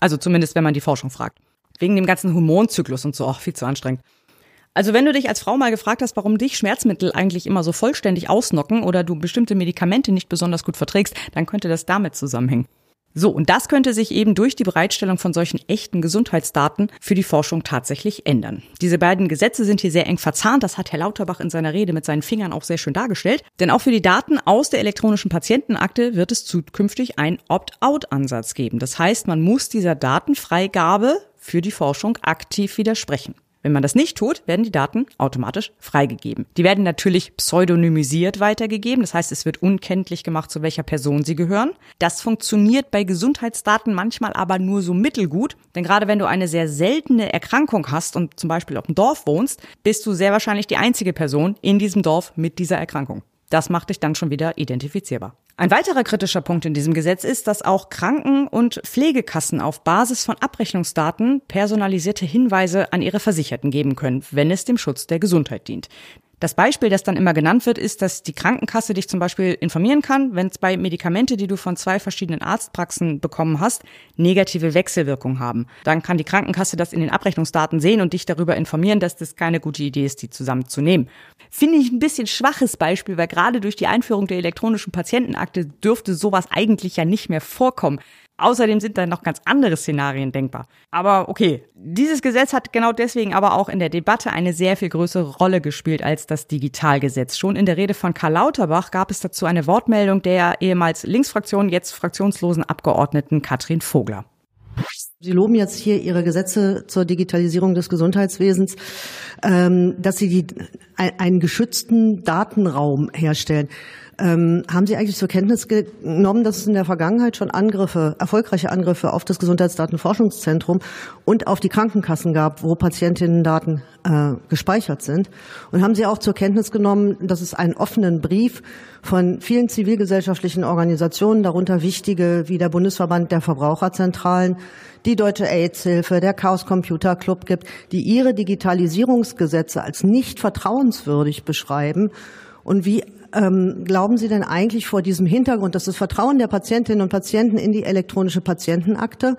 Also zumindest, wenn man die Forschung fragt. Wegen dem ganzen Hormonzyklus und so auch viel zu anstrengend. Also wenn du dich als Frau mal gefragt hast, warum dich Schmerzmittel eigentlich immer so vollständig ausnocken oder du bestimmte Medikamente nicht besonders gut verträgst, dann könnte das damit zusammenhängen. So, und das könnte sich eben durch die Bereitstellung von solchen echten Gesundheitsdaten für die Forschung tatsächlich ändern. Diese beiden Gesetze sind hier sehr eng verzahnt, das hat Herr Lauterbach in seiner Rede mit seinen Fingern auch sehr schön dargestellt. Denn auch für die Daten aus der elektronischen Patientenakte wird es zukünftig einen Opt-out-Ansatz geben. Das heißt, man muss dieser Datenfreigabe für die Forschung aktiv widersprechen. Wenn man das nicht tut, werden die Daten automatisch freigegeben. Die werden natürlich pseudonymisiert weitergegeben. Das heißt, es wird unkenntlich gemacht, zu welcher Person sie gehören. Das funktioniert bei Gesundheitsdaten manchmal aber nur so mittelgut. Denn gerade wenn du eine sehr seltene Erkrankung hast und zum Beispiel auf dem Dorf wohnst, bist du sehr wahrscheinlich die einzige Person in diesem Dorf mit dieser Erkrankung. Das macht dich dann schon wieder identifizierbar. Ein weiterer kritischer Punkt in diesem Gesetz ist, dass auch Kranken- und Pflegekassen auf Basis von Abrechnungsdaten personalisierte Hinweise an ihre Versicherten geben können, wenn es dem Schutz der Gesundheit dient. Das Beispiel, das dann immer genannt wird, ist, dass die Krankenkasse dich zum Beispiel informieren kann, wenn zwei Medikamente, die du von zwei verschiedenen Arztpraxen bekommen hast, negative Wechselwirkung haben. Dann kann die Krankenkasse das in den Abrechnungsdaten sehen und dich darüber informieren, dass das keine gute Idee ist, die zusammenzunehmen. Finde ich ein bisschen schwaches Beispiel, weil gerade durch die Einführung der elektronischen Patientenakte dürfte sowas eigentlich ja nicht mehr vorkommen. Außerdem sind da noch ganz andere Szenarien denkbar. Aber okay, dieses Gesetz hat genau deswegen aber auch in der Debatte eine sehr viel größere Rolle gespielt als das Digitalgesetz. Schon in der Rede von Karl Lauterbach gab es dazu eine Wortmeldung der ehemals Linksfraktion, jetzt fraktionslosen Abgeordneten Katrin Vogler. Sie loben jetzt hier Ihre Gesetze zur Digitalisierung des Gesundheitswesens, ähm, dass Sie die, einen geschützten Datenraum herstellen. Ähm, haben Sie eigentlich zur Kenntnis genommen, dass es in der Vergangenheit schon Angriffe, erfolgreiche Angriffe auf das Gesundheitsdatenforschungszentrum und auf die Krankenkassen gab, wo Patientinnendaten äh, gespeichert sind? Und haben Sie auch zur Kenntnis genommen, dass es einen offenen Brief von vielen zivilgesellschaftlichen Organisationen, darunter wichtige wie der Bundesverband der Verbraucherzentralen, die Deutsche AIDS-Hilfe, der Chaos Computer Club gibt, die ihre Digitalisierungsgesetze als nicht vertrauenswürdig beschreiben und wie ähm, glauben Sie denn eigentlich vor diesem Hintergrund, dass das Vertrauen der Patientinnen und Patienten in die elektronische Patientenakte,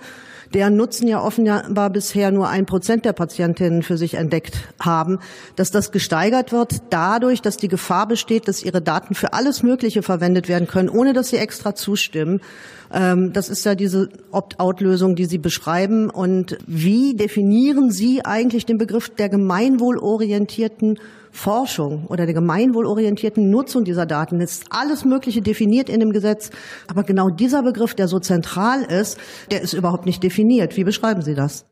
deren Nutzen ja offenbar bisher nur ein Prozent der Patientinnen für sich entdeckt haben, dass das gesteigert wird dadurch, dass die Gefahr besteht, dass ihre Daten für alles Mögliche verwendet werden können, ohne dass sie extra zustimmen? Ähm, das ist ja diese Opt-out-Lösung, die Sie beschreiben. Und wie definieren Sie eigentlich den Begriff der gemeinwohlorientierten Forschung oder der gemeinwohlorientierten Nutzung dieser Daten ist alles Mögliche definiert in dem Gesetz. Aber genau dieser Begriff, der so zentral ist, der ist überhaupt nicht definiert. Wie beschreiben Sie das?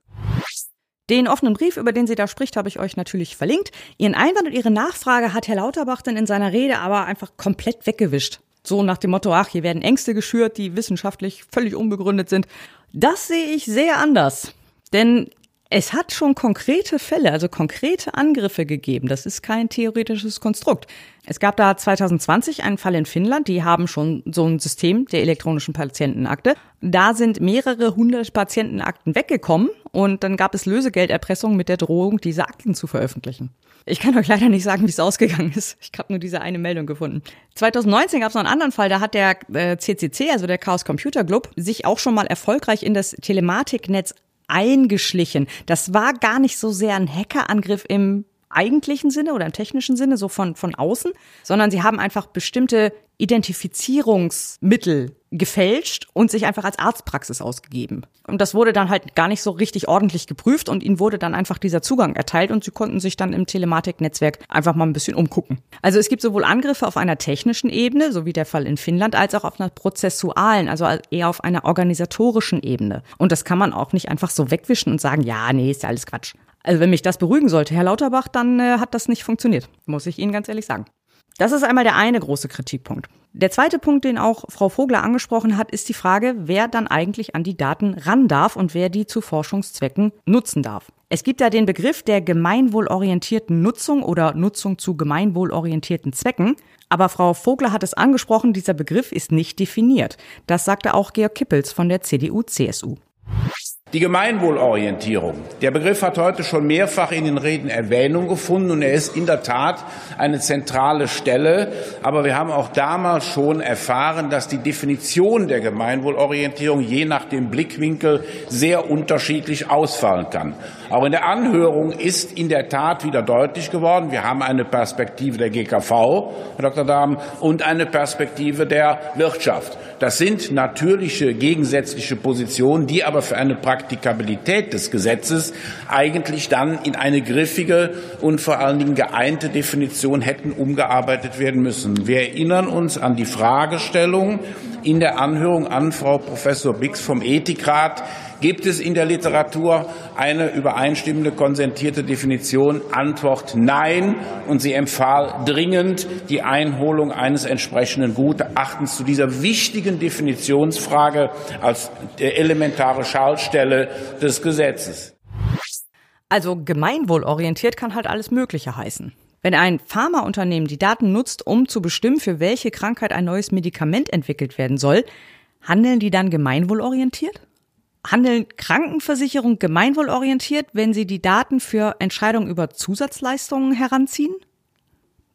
Den offenen Brief, über den sie da spricht, habe ich euch natürlich verlinkt. Ihren Einwand und Ihre Nachfrage hat Herr Lauterbach dann in seiner Rede aber einfach komplett weggewischt. So nach dem Motto, ach, hier werden Ängste geschürt, die wissenschaftlich völlig unbegründet sind. Das sehe ich sehr anders. Denn Es hat schon konkrete Fälle, also konkrete Angriffe gegeben. Das ist kein theoretisches Konstrukt. Es gab da 2020 einen Fall in Finnland, die haben schon so ein System der elektronischen Patientenakte. Da sind mehrere hundert Patientenakten weggekommen und dann gab es Lösegelderpressung mit der Drohung, diese Akten zu veröffentlichen. Ich kann euch leider nicht sagen, wie es ausgegangen ist. Ich habe nur diese eine Meldung gefunden. 2019 gab es noch einen anderen Fall, da hat der äh, CCC, also der Chaos Computer Club, sich auch schon mal erfolgreich in das Telematiknetz eingeschlichen. Das war gar nicht so sehr ein Hackerangriff im eigentlichen Sinne oder im technischen Sinne, so von, von außen, sondern sie haben einfach bestimmte Identifizierungsmittel gefälscht und sich einfach als Arztpraxis ausgegeben. Und das wurde dann halt gar nicht so richtig ordentlich geprüft und ihnen wurde dann einfach dieser Zugang erteilt und sie konnten sich dann im Telematiknetzwerk einfach mal ein bisschen umgucken. Also es gibt sowohl Angriffe auf einer technischen Ebene, so wie der Fall in Finnland, als auch auf einer prozessualen, also eher auf einer organisatorischen Ebene. Und das kann man auch nicht einfach so wegwischen und sagen, ja, nee, ist ja alles Quatsch. Also wenn mich das beruhigen sollte, Herr Lauterbach, dann äh, hat das nicht funktioniert, muss ich Ihnen ganz ehrlich sagen. Das ist einmal der eine große Kritikpunkt. Der zweite Punkt, den auch Frau Vogler angesprochen hat, ist die Frage, wer dann eigentlich an die Daten ran darf und wer die zu Forschungszwecken nutzen darf. Es gibt da den Begriff der gemeinwohlorientierten Nutzung oder Nutzung zu gemeinwohlorientierten Zwecken. Aber Frau Vogler hat es angesprochen, dieser Begriff ist nicht definiert. Das sagte auch Georg Kippels von der CDU-CSU. Die Gemeinwohlorientierung. Der Begriff hat heute schon mehrfach in den Reden Erwähnung gefunden und er ist in der Tat eine zentrale Stelle. Aber wir haben auch damals schon erfahren, dass die Definition der Gemeinwohlorientierung je nach dem Blickwinkel sehr unterschiedlich ausfallen kann. Auch in der Anhörung ist in der Tat wieder deutlich geworden, wir haben eine Perspektive der GKV, Herr Dr. Dahm, und eine Perspektive der Wirtschaft. Das sind natürliche gegensätzliche Positionen, die aber für eine Praktikabilität des Gesetzes eigentlich dann in eine griffige und vor allen Dingen geeinte Definition hätten umgearbeitet werden müssen. Wir erinnern uns an die Fragestellung in der Anhörung an Frau Professor Bix vom Ethikrat, Gibt es in der Literatur eine übereinstimmende konsentierte Definition? Antwort Nein. Und sie empfahl dringend die Einholung eines entsprechenden Gutachtens zu dieser wichtigen Definitionsfrage als elementare Schaltstelle des Gesetzes. Also gemeinwohlorientiert kann halt alles Mögliche heißen. Wenn ein Pharmaunternehmen die Daten nutzt, um zu bestimmen, für welche Krankheit ein neues Medikament entwickelt werden soll, handeln die dann gemeinwohlorientiert? Handeln Krankenversicherungen gemeinwohlorientiert, wenn sie die Daten für Entscheidungen über Zusatzleistungen heranziehen?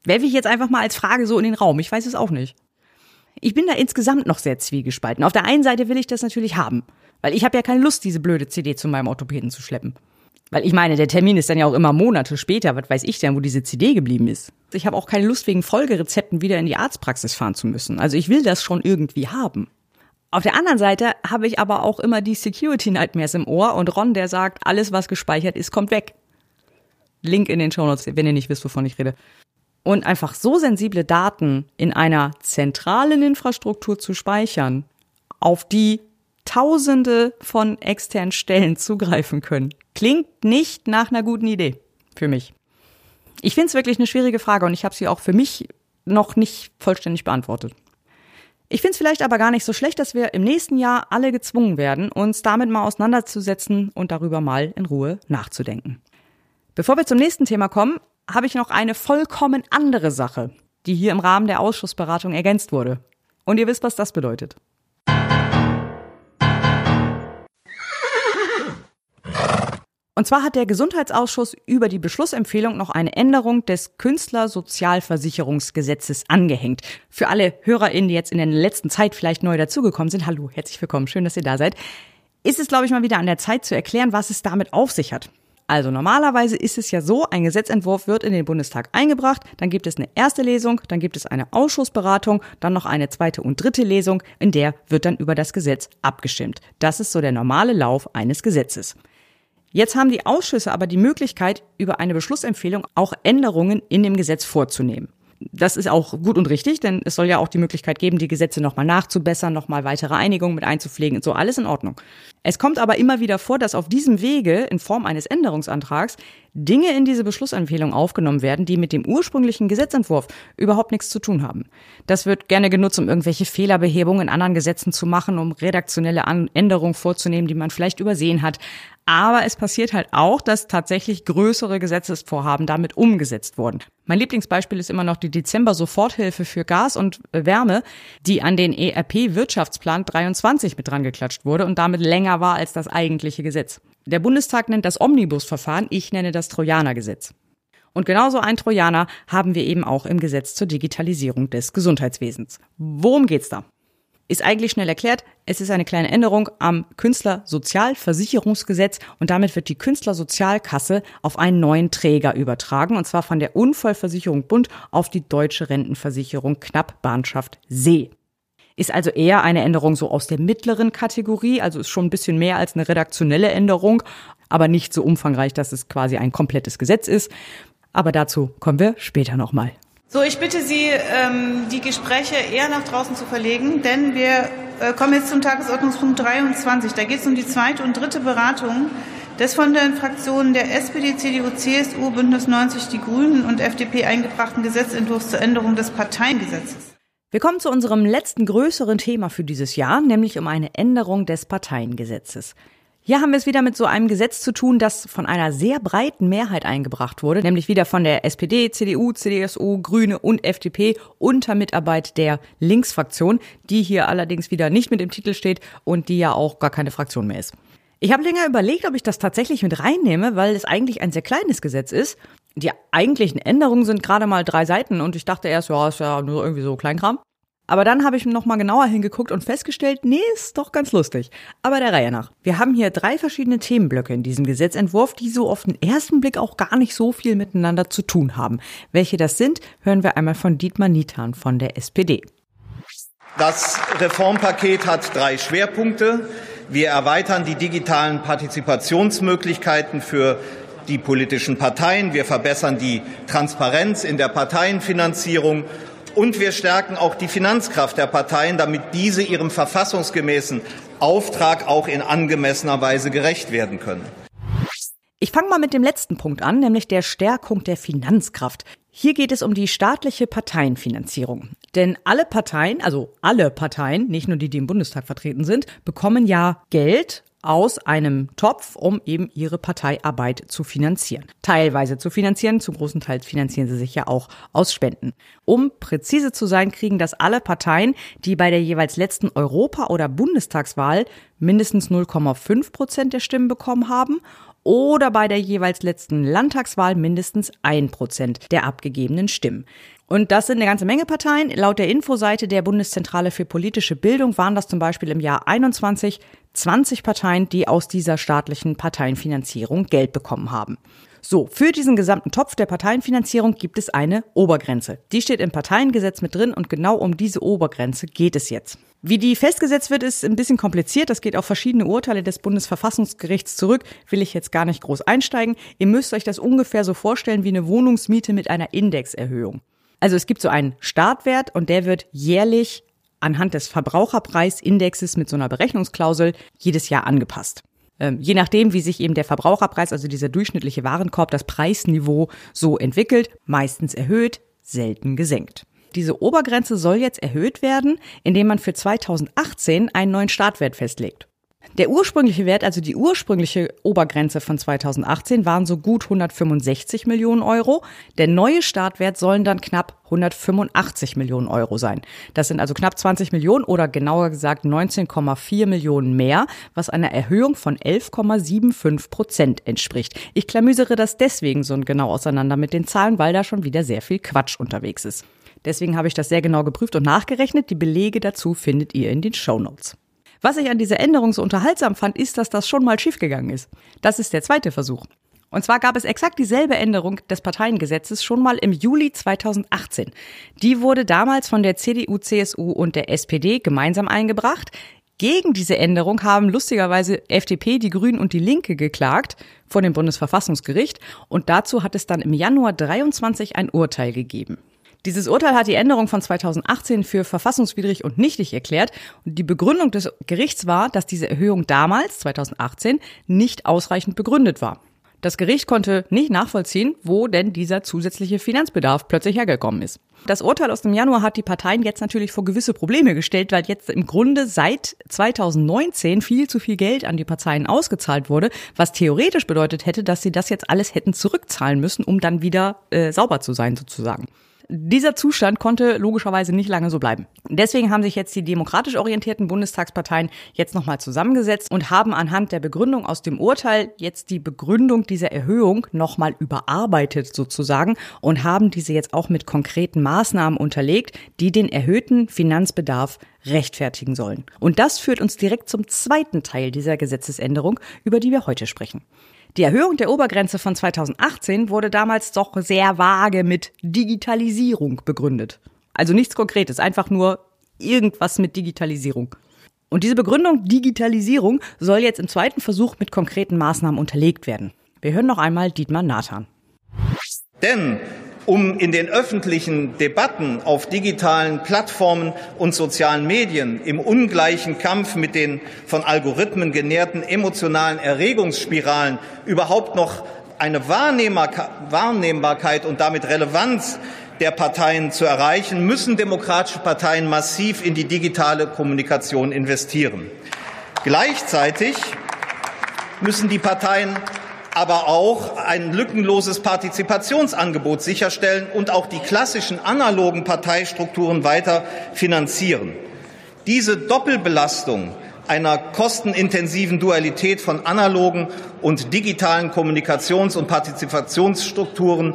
Werfe ich jetzt einfach mal als Frage so in den Raum. Ich weiß es auch nicht. Ich bin da insgesamt noch sehr zwiegespalten. Auf der einen Seite will ich das natürlich haben, weil ich habe ja keine Lust, diese blöde CD zu meinem Orthopäden zu schleppen. Weil ich meine, der Termin ist dann ja auch immer Monate später. Was weiß ich denn, wo diese CD geblieben ist? Ich habe auch keine Lust, wegen Folgerezepten wieder in die Arztpraxis fahren zu müssen. Also ich will das schon irgendwie haben. Auf der anderen Seite habe ich aber auch immer die Security Nightmares im Ohr und Ron, der sagt, alles, was gespeichert ist, kommt weg. Link in den Show Notes, wenn ihr nicht wisst, wovon ich rede. Und einfach so sensible Daten in einer zentralen Infrastruktur zu speichern, auf die Tausende von externen Stellen zugreifen können, klingt nicht nach einer guten Idee für mich. Ich finde es wirklich eine schwierige Frage und ich habe sie auch für mich noch nicht vollständig beantwortet. Ich finde es vielleicht aber gar nicht so schlecht, dass wir im nächsten Jahr alle gezwungen werden, uns damit mal auseinanderzusetzen und darüber mal in Ruhe nachzudenken. Bevor wir zum nächsten Thema kommen, habe ich noch eine vollkommen andere Sache, die hier im Rahmen der Ausschussberatung ergänzt wurde. Und ihr wisst, was das bedeutet. Und zwar hat der Gesundheitsausschuss über die Beschlussempfehlung noch eine Änderung des Künstlersozialversicherungsgesetzes angehängt. Für alle HörerInnen, die jetzt in der letzten Zeit vielleicht neu dazugekommen sind, hallo, herzlich willkommen, schön, dass ihr da seid, ist es, glaube ich, mal wieder an der Zeit zu erklären, was es damit auf sich hat. Also normalerweise ist es ja so, ein Gesetzentwurf wird in den Bundestag eingebracht, dann gibt es eine erste Lesung, dann gibt es eine Ausschussberatung, dann noch eine zweite und dritte Lesung, in der wird dann über das Gesetz abgestimmt. Das ist so der normale Lauf eines Gesetzes. Jetzt haben die Ausschüsse aber die Möglichkeit, über eine Beschlussempfehlung auch Änderungen in dem Gesetz vorzunehmen. Das ist auch gut und richtig, denn es soll ja auch die Möglichkeit geben, die Gesetze nochmal nachzubessern, nochmal weitere Einigungen mit einzupflegen und so, alles in Ordnung. Es kommt aber immer wieder vor, dass auf diesem Wege in Form eines Änderungsantrags Dinge in diese Beschlussempfehlung aufgenommen werden, die mit dem ursprünglichen Gesetzentwurf überhaupt nichts zu tun haben. Das wird gerne genutzt, um irgendwelche Fehlerbehebungen in anderen Gesetzen zu machen, um redaktionelle Änderungen vorzunehmen, die man vielleicht übersehen hat. Aber es passiert halt auch, dass tatsächlich größere Gesetzesvorhaben damit umgesetzt wurden. Mein Lieblingsbeispiel ist immer noch die Dezember-Soforthilfe für Gas und Wärme, die an den ERP-Wirtschaftsplan 23 mit dran geklatscht wurde und damit länger war als das eigentliche Gesetz. Der Bundestag nennt das Omnibusverfahren, ich nenne das Trojanergesetz. Und genauso ein Trojaner haben wir eben auch im Gesetz zur Digitalisierung des Gesundheitswesens. Worum geht's da? Ist eigentlich schnell erklärt. Es ist eine kleine Änderung am Künstlersozialversicherungsgesetz und damit wird die Künstlersozialkasse auf einen neuen Träger übertragen und zwar von der Unfallversicherung Bund auf die deutsche Rentenversicherung Knappbahnschaft See. Ist also eher eine Änderung so aus der mittleren Kategorie, also ist schon ein bisschen mehr als eine redaktionelle Änderung, aber nicht so umfangreich, dass es quasi ein komplettes Gesetz ist. Aber dazu kommen wir später nochmal. So, ich bitte Sie, ähm, die Gespräche eher nach draußen zu verlegen, denn wir äh, kommen jetzt zum Tagesordnungspunkt 23. Da geht es um die zweite und dritte Beratung des von den Fraktionen der SPD, CDU, CSU, Bündnis 90, die Grünen und FDP eingebrachten Gesetzentwurfs zur Änderung des Parteiengesetzes. Wir kommen zu unserem letzten größeren Thema für dieses Jahr, nämlich um eine Änderung des Parteiengesetzes. Hier haben wir es wieder mit so einem Gesetz zu tun, das von einer sehr breiten Mehrheit eingebracht wurde, nämlich wieder von der SPD, CDU, CDSU, Grüne und FDP unter Mitarbeit der Linksfraktion, die hier allerdings wieder nicht mit im Titel steht und die ja auch gar keine Fraktion mehr ist. Ich habe länger überlegt, ob ich das tatsächlich mit reinnehme, weil es eigentlich ein sehr kleines Gesetz ist. Die eigentlichen Änderungen sind gerade mal drei Seiten und ich dachte erst, ja, ist ja nur irgendwie so Kleinkram. Aber dann habe ich noch mal genauer hingeguckt und festgestellt, nee, ist doch ganz lustig. Aber der Reihe nach. Wir haben hier drei verschiedene Themenblöcke in diesem Gesetzentwurf, die so auf den ersten Blick auch gar nicht so viel miteinander zu tun haben. Welche das sind, hören wir einmal von Dietmar Nitan von der SPD. Das Reformpaket hat drei Schwerpunkte. Wir erweitern die digitalen Partizipationsmöglichkeiten für die politischen Parteien. Wir verbessern die Transparenz in der Parteienfinanzierung und wir stärken auch die Finanzkraft der Parteien, damit diese ihrem verfassungsgemäßen Auftrag auch in angemessener Weise gerecht werden können. Ich fange mal mit dem letzten Punkt an, nämlich der Stärkung der Finanzkraft. Hier geht es um die staatliche Parteienfinanzierung. Denn alle Parteien, also alle Parteien, nicht nur die, die im Bundestag vertreten sind, bekommen ja Geld aus einem Topf, um eben ihre Parteiarbeit zu finanzieren. Teilweise zu finanzieren, zu großen Teils finanzieren sie sich ja auch aus Spenden. Um präzise zu sein, kriegen das alle Parteien, die bei der jeweils letzten Europa- oder Bundestagswahl mindestens 0,5 Prozent der Stimmen bekommen haben oder bei der jeweils letzten Landtagswahl mindestens ein Prozent der abgegebenen Stimmen. Und das sind eine ganze Menge Parteien. Laut der Infoseite der Bundeszentrale für politische Bildung waren das zum Beispiel im Jahr 21 20 Parteien, die aus dieser staatlichen Parteienfinanzierung Geld bekommen haben. So, für diesen gesamten Topf der Parteienfinanzierung gibt es eine Obergrenze. Die steht im Parteiengesetz mit drin und genau um diese Obergrenze geht es jetzt. Wie die festgesetzt wird, ist ein bisschen kompliziert. Das geht auf verschiedene Urteile des Bundesverfassungsgerichts zurück. Will ich jetzt gar nicht groß einsteigen. Ihr müsst euch das ungefähr so vorstellen wie eine Wohnungsmiete mit einer Indexerhöhung. Also es gibt so einen Startwert und der wird jährlich anhand des Verbraucherpreisindexes mit so einer Berechnungsklausel jedes Jahr angepasst. Ähm, je nachdem, wie sich eben der Verbraucherpreis, also dieser durchschnittliche Warenkorb, das Preisniveau so entwickelt, meistens erhöht, selten gesenkt. Diese Obergrenze soll jetzt erhöht werden, indem man für 2018 einen neuen Startwert festlegt. Der ursprüngliche Wert, also die ursprüngliche Obergrenze von 2018, waren so gut 165 Millionen Euro. Der neue Startwert sollen dann knapp 185 Millionen Euro sein. Das sind also knapp 20 Millionen oder genauer gesagt 19,4 Millionen mehr, was einer Erhöhung von 11,75 Prozent entspricht. Ich klamüsere das deswegen so genau auseinander mit den Zahlen, weil da schon wieder sehr viel Quatsch unterwegs ist. Deswegen habe ich das sehr genau geprüft und nachgerechnet. Die Belege dazu findet ihr in den Show Notes. Was ich an dieser Änderung so unterhaltsam fand, ist, dass das schon mal schiefgegangen ist. Das ist der zweite Versuch. Und zwar gab es exakt dieselbe Änderung des Parteiengesetzes schon mal im Juli 2018. Die wurde damals von der CDU, CSU und der SPD gemeinsam eingebracht. Gegen diese Änderung haben lustigerweise FDP, die Grünen und die Linke geklagt vor dem Bundesverfassungsgericht und dazu hat es dann im Januar 23 ein Urteil gegeben. Dieses Urteil hat die Änderung von 2018 für verfassungswidrig und nichtig erklärt. Und die Begründung des Gerichts war, dass diese Erhöhung damals, 2018, nicht ausreichend begründet war. Das Gericht konnte nicht nachvollziehen, wo denn dieser zusätzliche Finanzbedarf plötzlich hergekommen ist. Das Urteil aus dem Januar hat die Parteien jetzt natürlich vor gewisse Probleme gestellt, weil jetzt im Grunde seit 2019 viel zu viel Geld an die Parteien ausgezahlt wurde, was theoretisch bedeutet hätte, dass sie das jetzt alles hätten zurückzahlen müssen, um dann wieder äh, sauber zu sein sozusagen. Dieser Zustand konnte logischerweise nicht lange so bleiben. Deswegen haben sich jetzt die demokratisch orientierten Bundestagsparteien jetzt nochmal zusammengesetzt und haben anhand der Begründung aus dem Urteil jetzt die Begründung dieser Erhöhung nochmal überarbeitet sozusagen und haben diese jetzt auch mit konkreten Maßnahmen unterlegt, die den erhöhten Finanzbedarf rechtfertigen sollen. Und das führt uns direkt zum zweiten Teil dieser Gesetzesänderung, über die wir heute sprechen. Die Erhöhung der Obergrenze von 2018 wurde damals doch sehr vage mit Digitalisierung begründet. Also nichts Konkretes, einfach nur irgendwas mit Digitalisierung. Und diese Begründung Digitalisierung soll jetzt im zweiten Versuch mit konkreten Maßnahmen unterlegt werden. Wir hören noch einmal Dietmar Nathan. Denn um in den öffentlichen Debatten auf digitalen Plattformen und sozialen Medien im ungleichen Kampf mit den von Algorithmen genährten emotionalen Erregungsspiralen überhaupt noch eine Wahrnehmbarkeit und damit Relevanz der Parteien zu erreichen, müssen demokratische Parteien massiv in die digitale Kommunikation investieren. Gleichzeitig müssen die Parteien aber auch ein lückenloses Partizipationsangebot sicherstellen und auch die klassischen analogen Parteistrukturen weiter finanzieren. Diese Doppelbelastung einer kostenintensiven Dualität von analogen und digitalen Kommunikations- und Partizipationsstrukturen,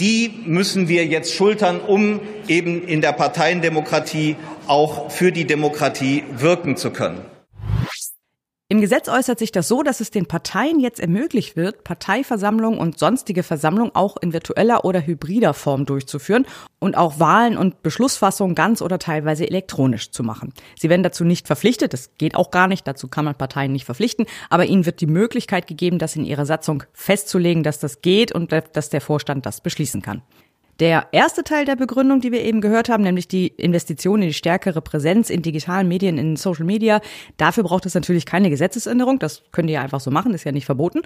die müssen wir jetzt schultern, um eben in der Parteiendemokratie auch für die Demokratie wirken zu können. Im Gesetz äußert sich das so, dass es den Parteien jetzt ermöglicht wird, Parteiversammlungen und sonstige Versammlungen auch in virtueller oder hybrider Form durchzuführen und auch Wahlen und Beschlussfassungen ganz oder teilweise elektronisch zu machen. Sie werden dazu nicht verpflichtet, das geht auch gar nicht, dazu kann man Parteien nicht verpflichten, aber ihnen wird die Möglichkeit gegeben, das in ihrer Satzung festzulegen, dass das geht und dass der Vorstand das beschließen kann. Der erste Teil der Begründung, die wir eben gehört haben, nämlich die Investition in die stärkere Präsenz in digitalen Medien, in Social Media, dafür braucht es natürlich keine Gesetzesänderung. Das könnt ihr ja einfach so machen, ist ja nicht verboten.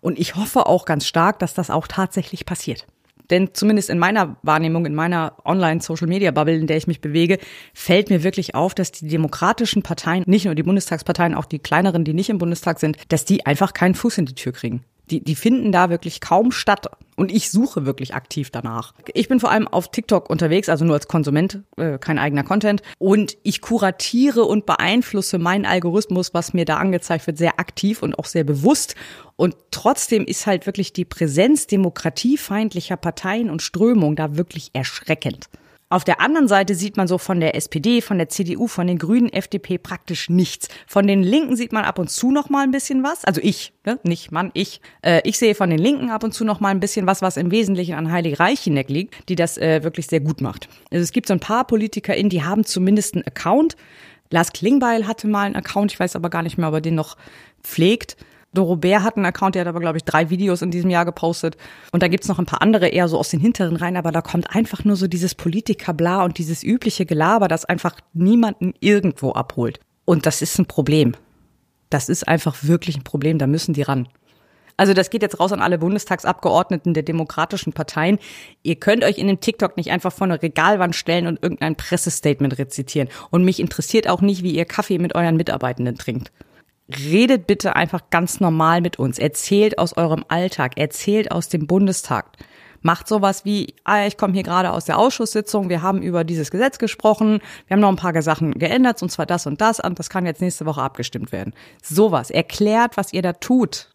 Und ich hoffe auch ganz stark, dass das auch tatsächlich passiert. Denn zumindest in meiner Wahrnehmung, in meiner Online-Social-Media-Bubble, in der ich mich bewege, fällt mir wirklich auf, dass die demokratischen Parteien, nicht nur die Bundestagsparteien, auch die kleineren, die nicht im Bundestag sind, dass die einfach keinen Fuß in die Tür kriegen. Die, die finden da wirklich kaum statt. Und ich suche wirklich aktiv danach. Ich bin vor allem auf TikTok unterwegs, also nur als Konsument, äh, kein eigener Content. Und ich kuratiere und beeinflusse meinen Algorithmus, was mir da angezeigt wird, sehr aktiv und auch sehr bewusst. Und trotzdem ist halt wirklich die Präsenz demokratiefeindlicher Parteien und Strömungen da wirklich erschreckend. Auf der anderen Seite sieht man so von der SPD, von der CDU, von den Grünen, FDP praktisch nichts. Von den Linken sieht man ab und zu noch mal ein bisschen was. Also ich, ne? nicht Mann, ich. Äh, ich sehe von den Linken ab und zu noch mal ein bisschen was, was im Wesentlichen an Heilig Reicheneck liegt, die das äh, wirklich sehr gut macht. Also es gibt so ein paar PolitikerInnen, die haben zumindest einen Account. Lars Klingbeil hatte mal einen Account, ich weiß aber gar nicht mehr, ob er den noch pflegt. Dorobert hat einen Account, der hat aber, glaube ich, drei Videos in diesem Jahr gepostet. Und da gibt's noch ein paar andere eher so aus den hinteren rein, aber da kommt einfach nur so dieses Politikerbla und dieses übliche Gelaber, das einfach niemanden irgendwo abholt. Und das ist ein Problem. Das ist einfach wirklich ein Problem, da müssen die ran. Also das geht jetzt raus an alle Bundestagsabgeordneten der demokratischen Parteien. Ihr könnt euch in dem TikTok nicht einfach vor eine Regalwand stellen und irgendein Pressestatement rezitieren. Und mich interessiert auch nicht, wie ihr Kaffee mit euren Mitarbeitenden trinkt redet bitte einfach ganz normal mit uns. Erzählt aus eurem Alltag, erzählt aus dem Bundestag. Macht sowas wie, ah, ich komme hier gerade aus der Ausschusssitzung, wir haben über dieses Gesetz gesprochen, wir haben noch ein paar Sachen geändert, und zwar das und das, und das kann jetzt nächste Woche abgestimmt werden. Sowas. Erklärt, was ihr da tut.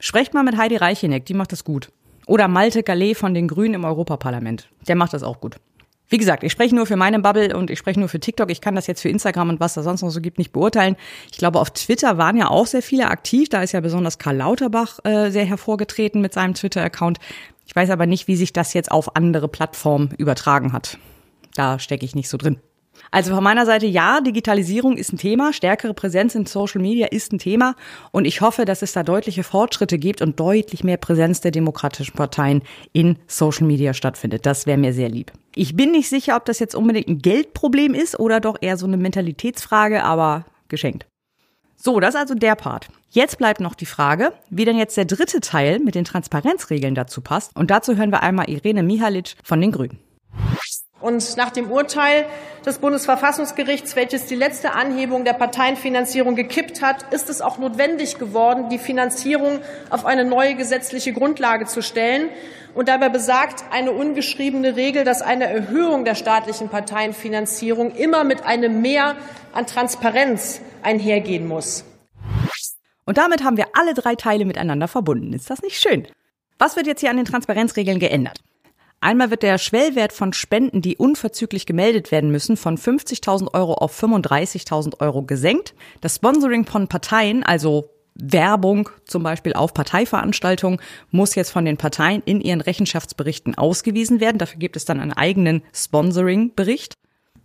Sprecht mal mit Heidi Reicheneck, die macht das gut. Oder Malte Gallet von den Grünen im Europaparlament. Der macht das auch gut. Wie gesagt, ich spreche nur für meine Bubble und ich spreche nur für TikTok. Ich kann das jetzt für Instagram und was da sonst noch so gibt nicht beurteilen. Ich glaube, auf Twitter waren ja auch sehr viele aktiv. Da ist ja besonders Karl Lauterbach äh, sehr hervorgetreten mit seinem Twitter-Account. Ich weiß aber nicht, wie sich das jetzt auf andere Plattformen übertragen hat. Da stecke ich nicht so drin. Also von meiner Seite ja, Digitalisierung ist ein Thema, stärkere Präsenz in Social Media ist ein Thema und ich hoffe, dass es da deutliche Fortschritte gibt und deutlich mehr Präsenz der demokratischen Parteien in Social Media stattfindet. Das wäre mir sehr lieb. Ich bin nicht sicher, ob das jetzt unbedingt ein Geldproblem ist oder doch eher so eine Mentalitätsfrage, aber geschenkt. So, das ist also der Part. Jetzt bleibt noch die Frage, wie denn jetzt der dritte Teil mit den Transparenzregeln dazu passt. Und dazu hören wir einmal Irene Mihalic von den Grünen. Und nach dem Urteil des Bundesverfassungsgerichts, welches die letzte Anhebung der Parteienfinanzierung gekippt hat, ist es auch notwendig geworden, die Finanzierung auf eine neue gesetzliche Grundlage zu stellen. Und dabei besagt eine ungeschriebene Regel, dass eine Erhöhung der staatlichen Parteienfinanzierung immer mit einem Mehr an Transparenz einhergehen muss. Und damit haben wir alle drei Teile miteinander verbunden. Ist das nicht schön? Was wird jetzt hier an den Transparenzregeln geändert? Einmal wird der Schwellwert von Spenden, die unverzüglich gemeldet werden müssen, von 50.000 Euro auf 35.000 Euro gesenkt. Das Sponsoring von Parteien, also Werbung zum Beispiel auf Parteiveranstaltungen, muss jetzt von den Parteien in ihren Rechenschaftsberichten ausgewiesen werden. Dafür gibt es dann einen eigenen Sponsoring-Bericht.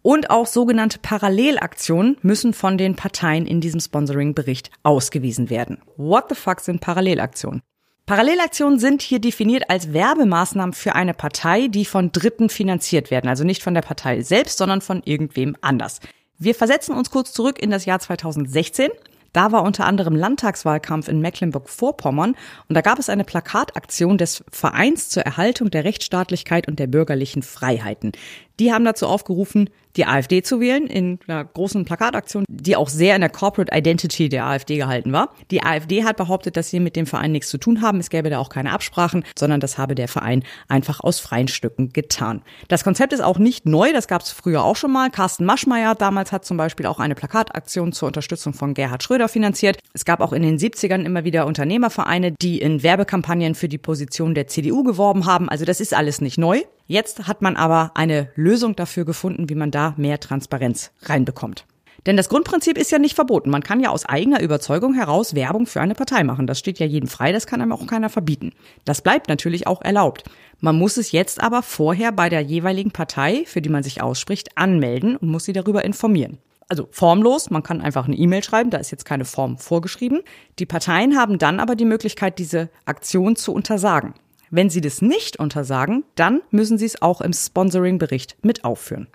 Und auch sogenannte Parallelaktionen müssen von den Parteien in diesem Sponsoring-Bericht ausgewiesen werden. What the fuck sind Parallelaktionen? Parallelaktionen sind hier definiert als Werbemaßnahmen für eine Partei, die von Dritten finanziert werden. Also nicht von der Partei selbst, sondern von irgendwem anders. Wir versetzen uns kurz zurück in das Jahr 2016. Da war unter anderem Landtagswahlkampf in Mecklenburg-Vorpommern und da gab es eine Plakataktion des Vereins zur Erhaltung der Rechtsstaatlichkeit und der bürgerlichen Freiheiten. Die haben dazu aufgerufen, die AfD zu wählen in einer großen Plakataktion, die auch sehr in der Corporate Identity der AfD gehalten war. Die AfD hat behauptet, dass sie mit dem Verein nichts zu tun haben. Es gäbe da auch keine Absprachen, sondern das habe der Verein einfach aus freien Stücken getan. Das Konzept ist auch nicht neu, das gab es früher auch schon mal. Carsten Maschmeyer damals hat zum Beispiel auch eine Plakataktion zur Unterstützung von Gerhard Schröder finanziert. Es gab auch in den 70ern immer wieder Unternehmervereine, die in Werbekampagnen für die Position der CDU geworben haben. Also das ist alles nicht neu. Jetzt hat man aber eine Lösung dafür gefunden, wie man da mehr Transparenz reinbekommt. Denn das Grundprinzip ist ja nicht verboten. Man kann ja aus eigener Überzeugung heraus Werbung für eine Partei machen. Das steht ja jedem frei, das kann einem auch keiner verbieten. Das bleibt natürlich auch erlaubt. Man muss es jetzt aber vorher bei der jeweiligen Partei, für die man sich ausspricht, anmelden und muss sie darüber informieren. Also formlos, man kann einfach eine E-Mail schreiben, da ist jetzt keine Form vorgeschrieben. Die Parteien haben dann aber die Möglichkeit, diese Aktion zu untersagen. Wenn Sie das nicht untersagen, dann müssen Sie es auch im Sponsoring-Bericht mit aufführen.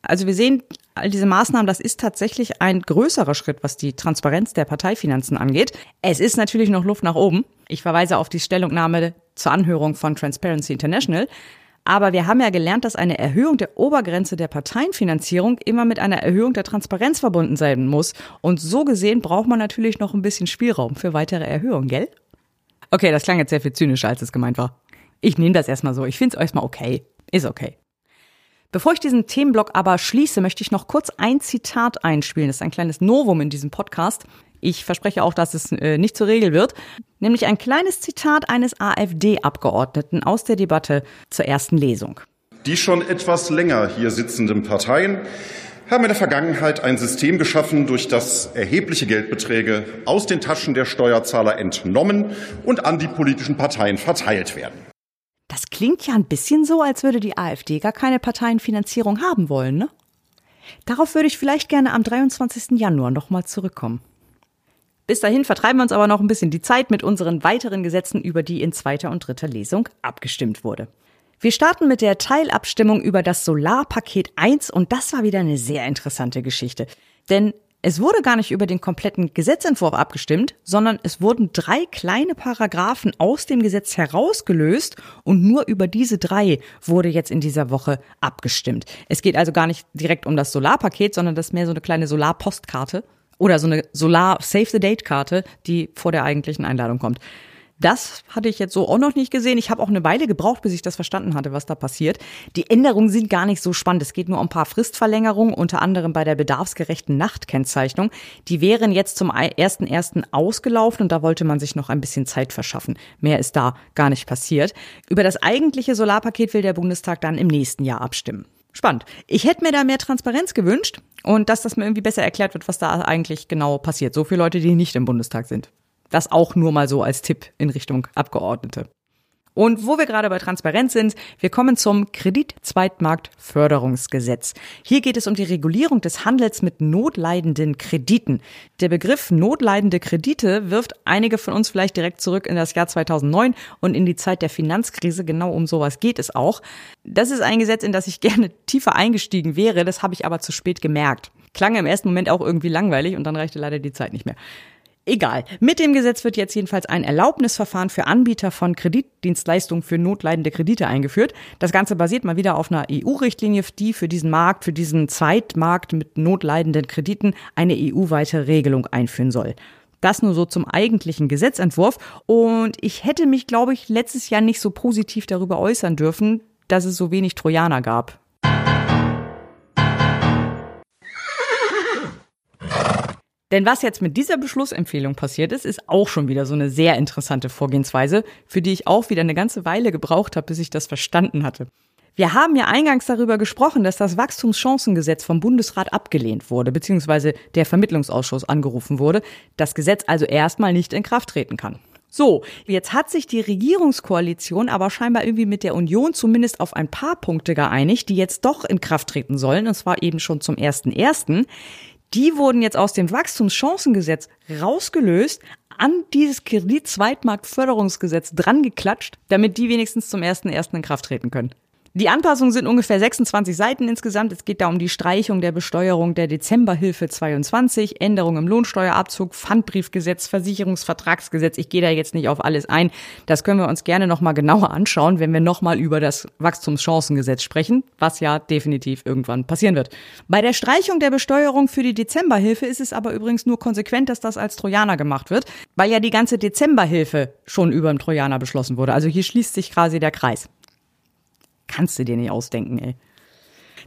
Also wir sehen, all diese Maßnahmen, das ist tatsächlich ein größerer Schritt, was die Transparenz der Parteifinanzen angeht. Es ist natürlich noch Luft nach oben. Ich verweise auf die Stellungnahme zur Anhörung von Transparency International. Aber wir haben ja gelernt, dass eine Erhöhung der Obergrenze der Parteienfinanzierung immer mit einer Erhöhung der Transparenz verbunden sein muss. Und so gesehen braucht man natürlich noch ein bisschen Spielraum für weitere Erhöhungen, gell? Okay, das klang jetzt sehr viel zynischer, als es gemeint war. Ich nehme das erstmal so. Ich finde es erstmal okay. Ist okay. Bevor ich diesen Themenblock aber schließe, möchte ich noch kurz ein Zitat einspielen. Das ist ein kleines Novum in diesem Podcast. Ich verspreche auch, dass es äh, nicht zur Regel wird. Nämlich ein kleines Zitat eines AfD-Abgeordneten aus der Debatte zur ersten Lesung. Die schon etwas länger hier sitzenden Parteien haben in der Vergangenheit ein System geschaffen, durch das erhebliche Geldbeträge aus den Taschen der Steuerzahler entnommen und an die politischen Parteien verteilt werden. Klingt ja ein bisschen so, als würde die AfD gar keine Parteienfinanzierung haben wollen, ne? Darauf würde ich vielleicht gerne am 23. Januar nochmal zurückkommen. Bis dahin vertreiben wir uns aber noch ein bisschen die Zeit mit unseren weiteren Gesetzen, über die in zweiter und dritter Lesung abgestimmt wurde. Wir starten mit der Teilabstimmung über das Solarpaket 1 und das war wieder eine sehr interessante Geschichte. Denn es wurde gar nicht über den kompletten Gesetzentwurf abgestimmt, sondern es wurden drei kleine Paragraphen aus dem Gesetz herausgelöst und nur über diese drei wurde jetzt in dieser Woche abgestimmt. Es geht also gar nicht direkt um das Solarpaket, sondern das ist mehr so eine kleine Solarpostkarte oder so eine Solar Save the Date Karte, die vor der eigentlichen Einladung kommt. Das hatte ich jetzt so auch noch nicht gesehen. Ich habe auch eine Weile gebraucht, bis ich das verstanden hatte, was da passiert. Die Änderungen sind gar nicht so spannend. Es geht nur um ein paar Fristverlängerungen, unter anderem bei der bedarfsgerechten Nachtkennzeichnung. Die wären jetzt zum 1.1. ausgelaufen und da wollte man sich noch ein bisschen Zeit verschaffen. Mehr ist da gar nicht passiert. Über das eigentliche Solarpaket will der Bundestag dann im nächsten Jahr abstimmen. Spannend. Ich hätte mir da mehr Transparenz gewünscht und dass das mir irgendwie besser erklärt wird, was da eigentlich genau passiert. So viele Leute, die nicht im Bundestag sind. Das auch nur mal so als Tipp in Richtung Abgeordnete. Und wo wir gerade bei Transparenz sind, wir kommen zum Kreditzweitmarktförderungsgesetz. Hier geht es um die Regulierung des Handels mit notleidenden Krediten. Der Begriff notleidende Kredite wirft einige von uns vielleicht direkt zurück in das Jahr 2009 und in die Zeit der Finanzkrise. Genau um sowas geht es auch. Das ist ein Gesetz, in das ich gerne tiefer eingestiegen wäre. Das habe ich aber zu spät gemerkt. Klang im ersten Moment auch irgendwie langweilig und dann reichte leider die Zeit nicht mehr. Egal. Mit dem Gesetz wird jetzt jedenfalls ein Erlaubnisverfahren für Anbieter von Kreditdienstleistungen für notleidende Kredite eingeführt. Das Ganze basiert mal wieder auf einer EU-Richtlinie, die für diesen Markt, für diesen Zeitmarkt mit notleidenden Krediten eine EU-weite Regelung einführen soll. Das nur so zum eigentlichen Gesetzentwurf. Und ich hätte mich, glaube ich, letztes Jahr nicht so positiv darüber äußern dürfen, dass es so wenig Trojaner gab. Denn was jetzt mit dieser Beschlussempfehlung passiert ist, ist auch schon wieder so eine sehr interessante Vorgehensweise, für die ich auch wieder eine ganze Weile gebraucht habe, bis ich das verstanden hatte. Wir haben ja eingangs darüber gesprochen, dass das Wachstumschancengesetz vom Bundesrat abgelehnt wurde, beziehungsweise der Vermittlungsausschuss angerufen wurde, das Gesetz also erstmal nicht in Kraft treten kann. So, jetzt hat sich die Regierungskoalition aber scheinbar irgendwie mit der Union zumindest auf ein paar Punkte geeinigt, die jetzt doch in Kraft treten sollen, und zwar eben schon zum 1.1 die wurden jetzt aus dem Wachstumschancengesetz rausgelöst, an dieses Kredit-Zweitmarktförderungsgesetz dran geklatscht, damit die wenigstens zum 1.1. in Kraft treten können. Die Anpassungen sind ungefähr 26 Seiten insgesamt. Es geht da um die Streichung der Besteuerung der Dezemberhilfe 22, Änderung im Lohnsteuerabzug, Pfandbriefgesetz, Versicherungsvertragsgesetz. Ich gehe da jetzt nicht auf alles ein. Das können wir uns gerne nochmal genauer anschauen, wenn wir nochmal über das Wachstumschancengesetz sprechen, was ja definitiv irgendwann passieren wird. Bei der Streichung der Besteuerung für die Dezemberhilfe ist es aber übrigens nur konsequent, dass das als Trojaner gemacht wird, weil ja die ganze Dezemberhilfe schon über dem Trojaner beschlossen wurde. Also hier schließt sich quasi der Kreis. Kannst du dir nicht ausdenken, ey.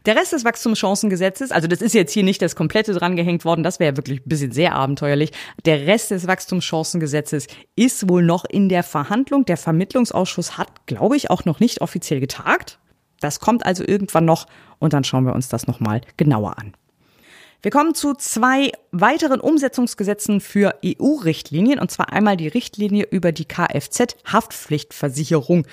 Der Rest des Wachstumschancengesetzes, also das ist jetzt hier nicht das komplette drangehängt worden, das wäre wirklich ein bisschen sehr abenteuerlich. Der Rest des Wachstumschancengesetzes ist wohl noch in der Verhandlung. Der Vermittlungsausschuss hat, glaube ich, auch noch nicht offiziell getagt. Das kommt also irgendwann noch und dann schauen wir uns das nochmal genauer an. Wir kommen zu zwei weiteren Umsetzungsgesetzen für EU-Richtlinien, und zwar einmal die Richtlinie über die Kfz-Haftpflichtversicherung.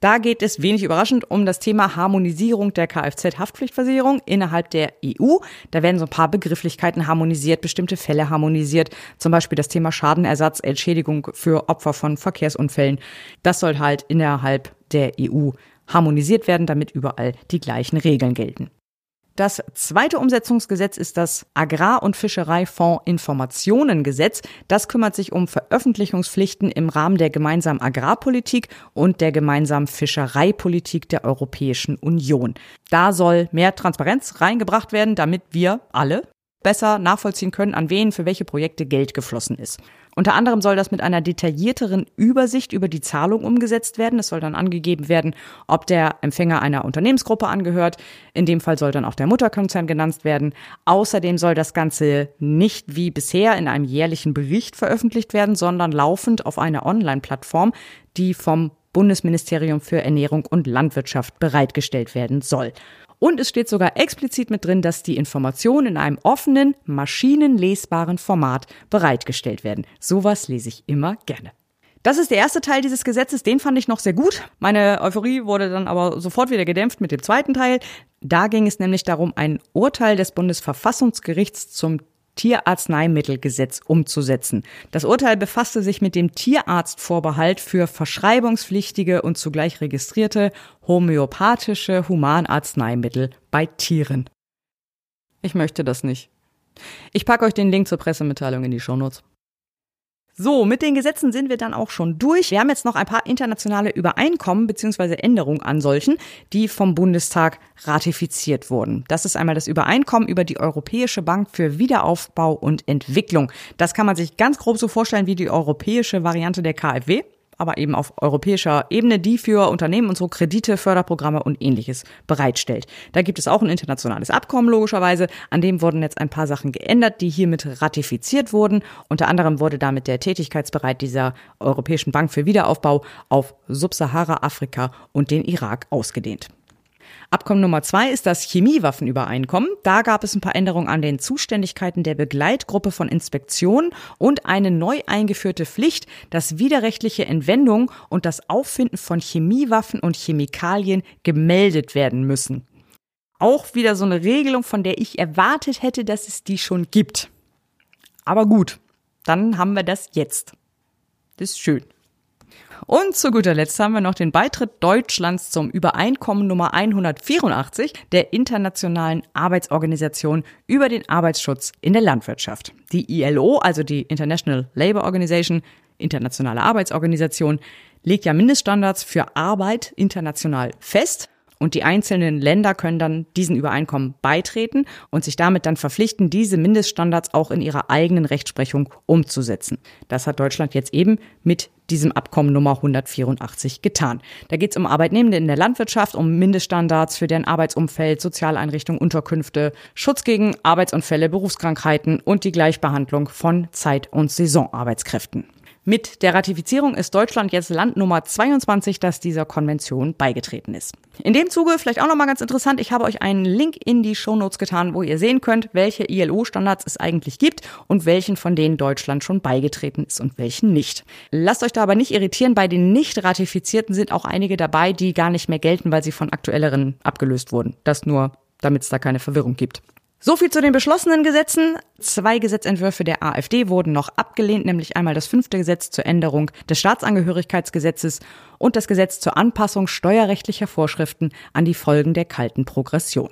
Da geht es wenig überraschend um das Thema Harmonisierung der Kfz-Haftpflichtversicherung innerhalb der EU. Da werden so ein paar Begrifflichkeiten harmonisiert, bestimmte Fälle harmonisiert, zum Beispiel das Thema Schadenersatz, Entschädigung für Opfer von Verkehrsunfällen. Das soll halt innerhalb der EU harmonisiert werden, damit überall die gleichen Regeln gelten. Das zweite Umsetzungsgesetz ist das Agrar- und Fischereifonds Informationengesetz. Das kümmert sich um Veröffentlichungspflichten im Rahmen der gemeinsamen Agrarpolitik und der gemeinsamen Fischereipolitik der Europäischen Union. Da soll mehr Transparenz reingebracht werden, damit wir alle besser nachvollziehen können, an wen für welche Projekte Geld geflossen ist. Unter anderem soll das mit einer detaillierteren Übersicht über die Zahlung umgesetzt werden. Es soll dann angegeben werden, ob der Empfänger einer Unternehmensgruppe angehört. In dem Fall soll dann auch der Mutterkonzern genannt werden. Außerdem soll das Ganze nicht wie bisher in einem jährlichen Bericht veröffentlicht werden, sondern laufend auf einer Online-Plattform, die vom Bundesministerium für Ernährung und Landwirtschaft bereitgestellt werden soll. Und es steht sogar explizit mit drin, dass die Informationen in einem offenen, maschinenlesbaren Format bereitgestellt werden. Sowas lese ich immer gerne. Das ist der erste Teil dieses Gesetzes, den fand ich noch sehr gut. Meine Euphorie wurde dann aber sofort wieder gedämpft mit dem zweiten Teil. Da ging es nämlich darum, ein Urteil des Bundesverfassungsgerichts zum Tierarzneimittelgesetz umzusetzen. Das Urteil befasste sich mit dem Tierarztvorbehalt für verschreibungspflichtige und zugleich registrierte homöopathische Humanarzneimittel bei Tieren. Ich möchte das nicht. Ich packe euch den Link zur Pressemitteilung in die Shownotes. So, mit den Gesetzen sind wir dann auch schon durch. Wir haben jetzt noch ein paar internationale Übereinkommen bzw. Änderungen an solchen, die vom Bundestag ratifiziert wurden. Das ist einmal das Übereinkommen über die Europäische Bank für Wiederaufbau und Entwicklung. Das kann man sich ganz grob so vorstellen wie die europäische Variante der KfW aber eben auf europäischer Ebene, die für Unternehmen und so Kredite, Förderprogramme und ähnliches bereitstellt. Da gibt es auch ein internationales Abkommen logischerweise, an dem wurden jetzt ein paar Sachen geändert, die hiermit ratifiziert wurden. Unter anderem wurde damit der Tätigkeitsbereit dieser Europäischen Bank für Wiederaufbau auf Subsahara-Afrika und den Irak ausgedehnt. Abkommen Nummer zwei ist das Chemiewaffenübereinkommen. Da gab es ein paar Änderungen an den Zuständigkeiten der Begleitgruppe von Inspektionen und eine neu eingeführte Pflicht, dass widerrechtliche Entwendungen und das Auffinden von Chemiewaffen und Chemikalien gemeldet werden müssen. Auch wieder so eine Regelung, von der ich erwartet hätte, dass es die schon gibt. Aber gut, dann haben wir das jetzt. Das ist schön. Und zu guter Letzt haben wir noch den Beitritt Deutschlands zum Übereinkommen Nummer 184 der Internationalen Arbeitsorganisation über den Arbeitsschutz in der Landwirtschaft. Die ILO, also die International Labour Organization, internationale Arbeitsorganisation, legt ja Mindeststandards für Arbeit international fest. Und die einzelnen Länder können dann diesen Übereinkommen beitreten und sich damit dann verpflichten, diese Mindeststandards auch in ihrer eigenen Rechtsprechung umzusetzen. Das hat Deutschland jetzt eben mit diesem Abkommen Nummer 184 getan. Da geht es um Arbeitnehmende in der Landwirtschaft, um Mindeststandards für deren Arbeitsumfeld, Sozialeinrichtungen, Unterkünfte, Schutz gegen Arbeitsunfälle, Berufskrankheiten und die Gleichbehandlung von Zeit- und Saisonarbeitskräften. Mit der Ratifizierung ist Deutschland jetzt Land Nummer 22, das dieser Konvention beigetreten ist. In dem Zuge vielleicht auch nochmal ganz interessant, ich habe euch einen Link in die Shownotes getan, wo ihr sehen könnt, welche ILO-Standards es eigentlich gibt und welchen von denen Deutschland schon beigetreten ist und welchen nicht. Lasst euch da aber nicht irritieren, bei den nicht ratifizierten sind auch einige dabei, die gar nicht mehr gelten, weil sie von aktuelleren abgelöst wurden. Das nur, damit es da keine Verwirrung gibt. So viel zu den beschlossenen Gesetzen. Zwei Gesetzentwürfe der AfD wurden noch abgelehnt, nämlich einmal das fünfte Gesetz zur Änderung des Staatsangehörigkeitsgesetzes und das Gesetz zur Anpassung steuerrechtlicher Vorschriften an die Folgen der kalten Progression.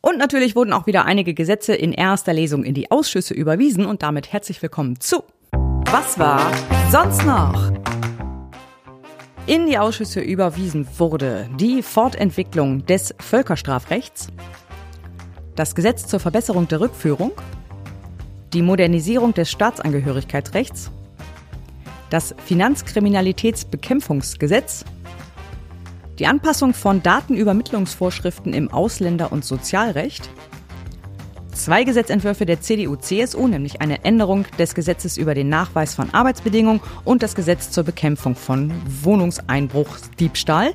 Und natürlich wurden auch wieder einige Gesetze in erster Lesung in die Ausschüsse überwiesen und damit herzlich willkommen zu Was war sonst noch? In die Ausschüsse überwiesen wurde die Fortentwicklung des Völkerstrafrechts, das Gesetz zur Verbesserung der Rückführung, die Modernisierung des Staatsangehörigkeitsrechts, das Finanzkriminalitätsbekämpfungsgesetz, die Anpassung von Datenübermittlungsvorschriften im Ausländer- und Sozialrecht, zwei Gesetzentwürfe der CDU-CSU, nämlich eine Änderung des Gesetzes über den Nachweis von Arbeitsbedingungen und das Gesetz zur Bekämpfung von Wohnungseinbruchsdiebstahl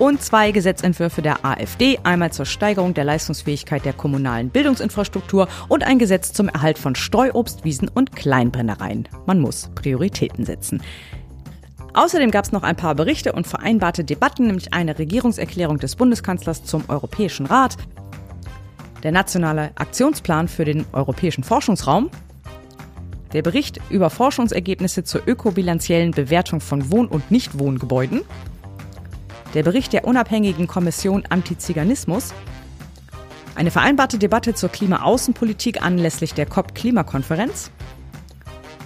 und zwei Gesetzentwürfe der AfD, einmal zur Steigerung der Leistungsfähigkeit der kommunalen Bildungsinfrastruktur und ein Gesetz zum Erhalt von Streuobstwiesen und Kleinbrennereien. Man muss Prioritäten setzen. Außerdem gab es noch ein paar Berichte und vereinbarte Debatten, nämlich eine Regierungserklärung des Bundeskanzlers zum Europäischen Rat, der nationale Aktionsplan für den europäischen Forschungsraum, der Bericht über Forschungsergebnisse zur ökobilanziellen Bewertung von Wohn- und Nichtwohngebäuden, der Bericht der unabhängigen Kommission Antiziganismus, eine vereinbarte Debatte zur Klimaaußenpolitik anlässlich der COP-Klimakonferenz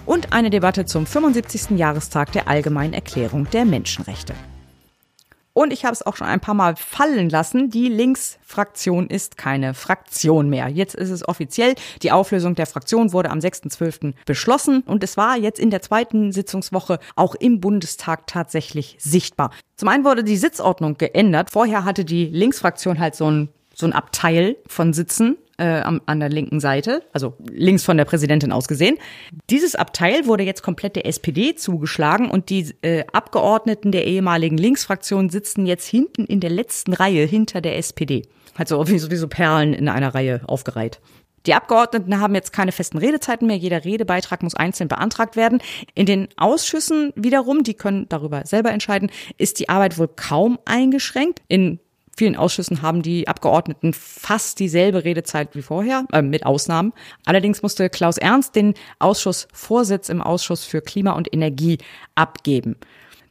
und eine Debatte zum 75. Jahrestag der Allgemeinen Erklärung der Menschenrechte. Und ich habe es auch schon ein paar Mal fallen lassen. Die Linksfraktion ist keine Fraktion mehr. Jetzt ist es offiziell. Die Auflösung der Fraktion wurde am 6.12. beschlossen und es war jetzt in der zweiten Sitzungswoche auch im Bundestag tatsächlich sichtbar. Zum einen wurde die Sitzordnung geändert. Vorher hatte die Linksfraktion halt so ein so ein Abteil von Sitzen äh, an der linken Seite, also links von der Präsidentin aus gesehen. Dieses Abteil wurde jetzt komplett der SPD zugeschlagen und die äh, Abgeordneten der ehemaligen Linksfraktion sitzen jetzt hinten in der letzten Reihe hinter der SPD. Also wie so, wie so Perlen in einer Reihe aufgereiht. Die Abgeordneten haben jetzt keine festen Redezeiten mehr. Jeder Redebeitrag muss einzeln beantragt werden. In den Ausschüssen wiederum, die können darüber selber entscheiden, ist die Arbeit wohl kaum eingeschränkt. In vielen Ausschüssen haben die Abgeordneten fast dieselbe Redezeit wie vorher, äh, mit Ausnahmen. Allerdings musste Klaus Ernst den Ausschussvorsitz im Ausschuss für Klima und Energie abgeben.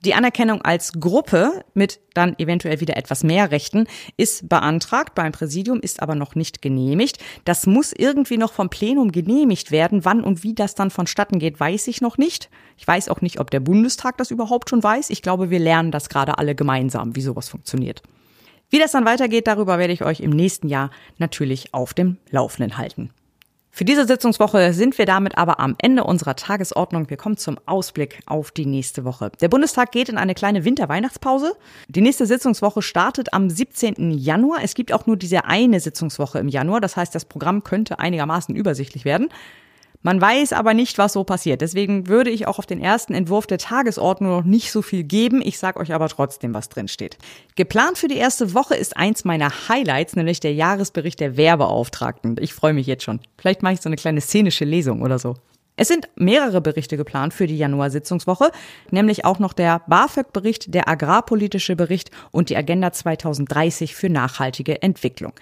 Die Anerkennung als Gruppe mit dann eventuell wieder etwas mehr Rechten ist beantragt beim Präsidium, ist aber noch nicht genehmigt. Das muss irgendwie noch vom Plenum genehmigt werden. Wann und wie das dann vonstatten geht, weiß ich noch nicht. Ich weiß auch nicht, ob der Bundestag das überhaupt schon weiß. Ich glaube, wir lernen das gerade alle gemeinsam, wie sowas funktioniert. Wie das dann weitergeht, darüber werde ich euch im nächsten Jahr natürlich auf dem Laufenden halten. Für diese Sitzungswoche sind wir damit aber am Ende unserer Tagesordnung. Wir kommen zum Ausblick auf die nächste Woche. Der Bundestag geht in eine kleine Winterweihnachtspause. Die nächste Sitzungswoche startet am 17. Januar. Es gibt auch nur diese eine Sitzungswoche im Januar. Das heißt, das Programm könnte einigermaßen übersichtlich werden. Man weiß aber nicht, was so passiert. Deswegen würde ich auch auf den ersten Entwurf der Tagesordnung noch nicht so viel geben. Ich sage euch aber trotzdem, was drin steht. Geplant für die erste Woche ist eins meiner Highlights, nämlich der Jahresbericht der Werbeauftragten. Ich freue mich jetzt schon. Vielleicht mache ich so eine kleine szenische Lesung oder so. Es sind mehrere Berichte geplant für die Januar-Sitzungswoche, nämlich auch noch der BAföG-Bericht, der agrarpolitische Bericht und die Agenda 2030 für nachhaltige Entwicklung.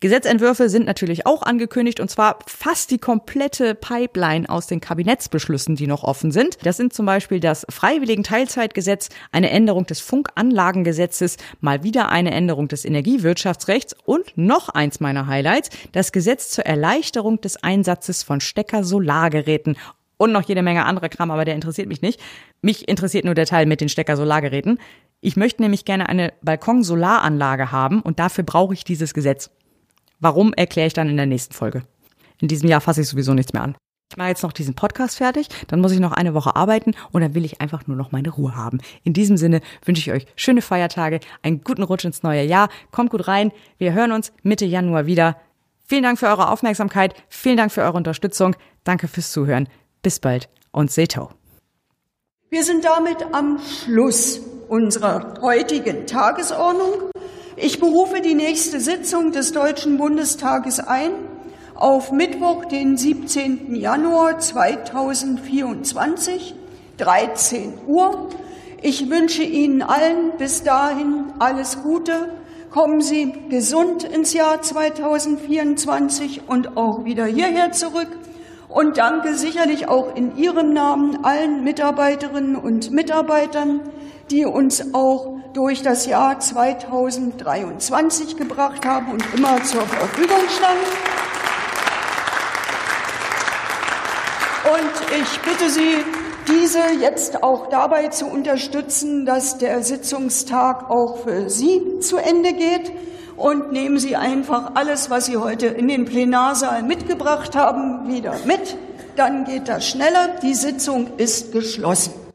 Gesetzentwürfe sind natürlich auch angekündigt und zwar fast die komplette Pipeline aus den Kabinettsbeschlüssen, die noch offen sind. Das sind zum Beispiel das Freiwilligen Teilzeitgesetz, eine Änderung des Funkanlagengesetzes, mal wieder eine Änderung des Energiewirtschaftsrechts und noch eins meiner Highlights, das Gesetz zur Erleichterung des Einsatzes von Stecker-Solargeräten und noch jede Menge andere Kram, aber der interessiert mich nicht. Mich interessiert nur der Teil mit den Stecker-Solargeräten. Ich möchte nämlich gerne eine Balkon-Solaranlage haben und dafür brauche ich dieses Gesetz. Warum erkläre ich dann in der nächsten Folge. In diesem Jahr fasse ich sowieso nichts mehr an. Ich mache jetzt noch diesen Podcast fertig, dann muss ich noch eine Woche arbeiten und dann will ich einfach nur noch meine Ruhe haben. In diesem Sinne wünsche ich euch schöne Feiertage, einen guten Rutsch ins neue Jahr. Kommt gut rein. Wir hören uns Mitte Januar wieder. Vielen Dank für eure Aufmerksamkeit. Vielen Dank für eure Unterstützung. Danke fürs Zuhören. Bis bald und Seto. Wir sind damit am Schluss unserer heutigen Tagesordnung. Ich berufe die nächste Sitzung des Deutschen Bundestages ein auf Mittwoch, den 17. Januar 2024, 13 Uhr. Ich wünsche Ihnen allen bis dahin alles Gute. Kommen Sie gesund ins Jahr 2024 und auch wieder hierher zurück. Und danke sicherlich auch in Ihrem Namen allen Mitarbeiterinnen und Mitarbeitern, die uns auch durch das Jahr 2023 gebracht haben und immer zur Verfügung standen. Und ich bitte Sie, diese jetzt auch dabei zu unterstützen, dass der Sitzungstag auch für Sie zu Ende geht. Und nehmen Sie einfach alles, was Sie heute in den Plenarsaal mitgebracht haben, wieder mit. Dann geht das schneller. Die Sitzung ist geschlossen.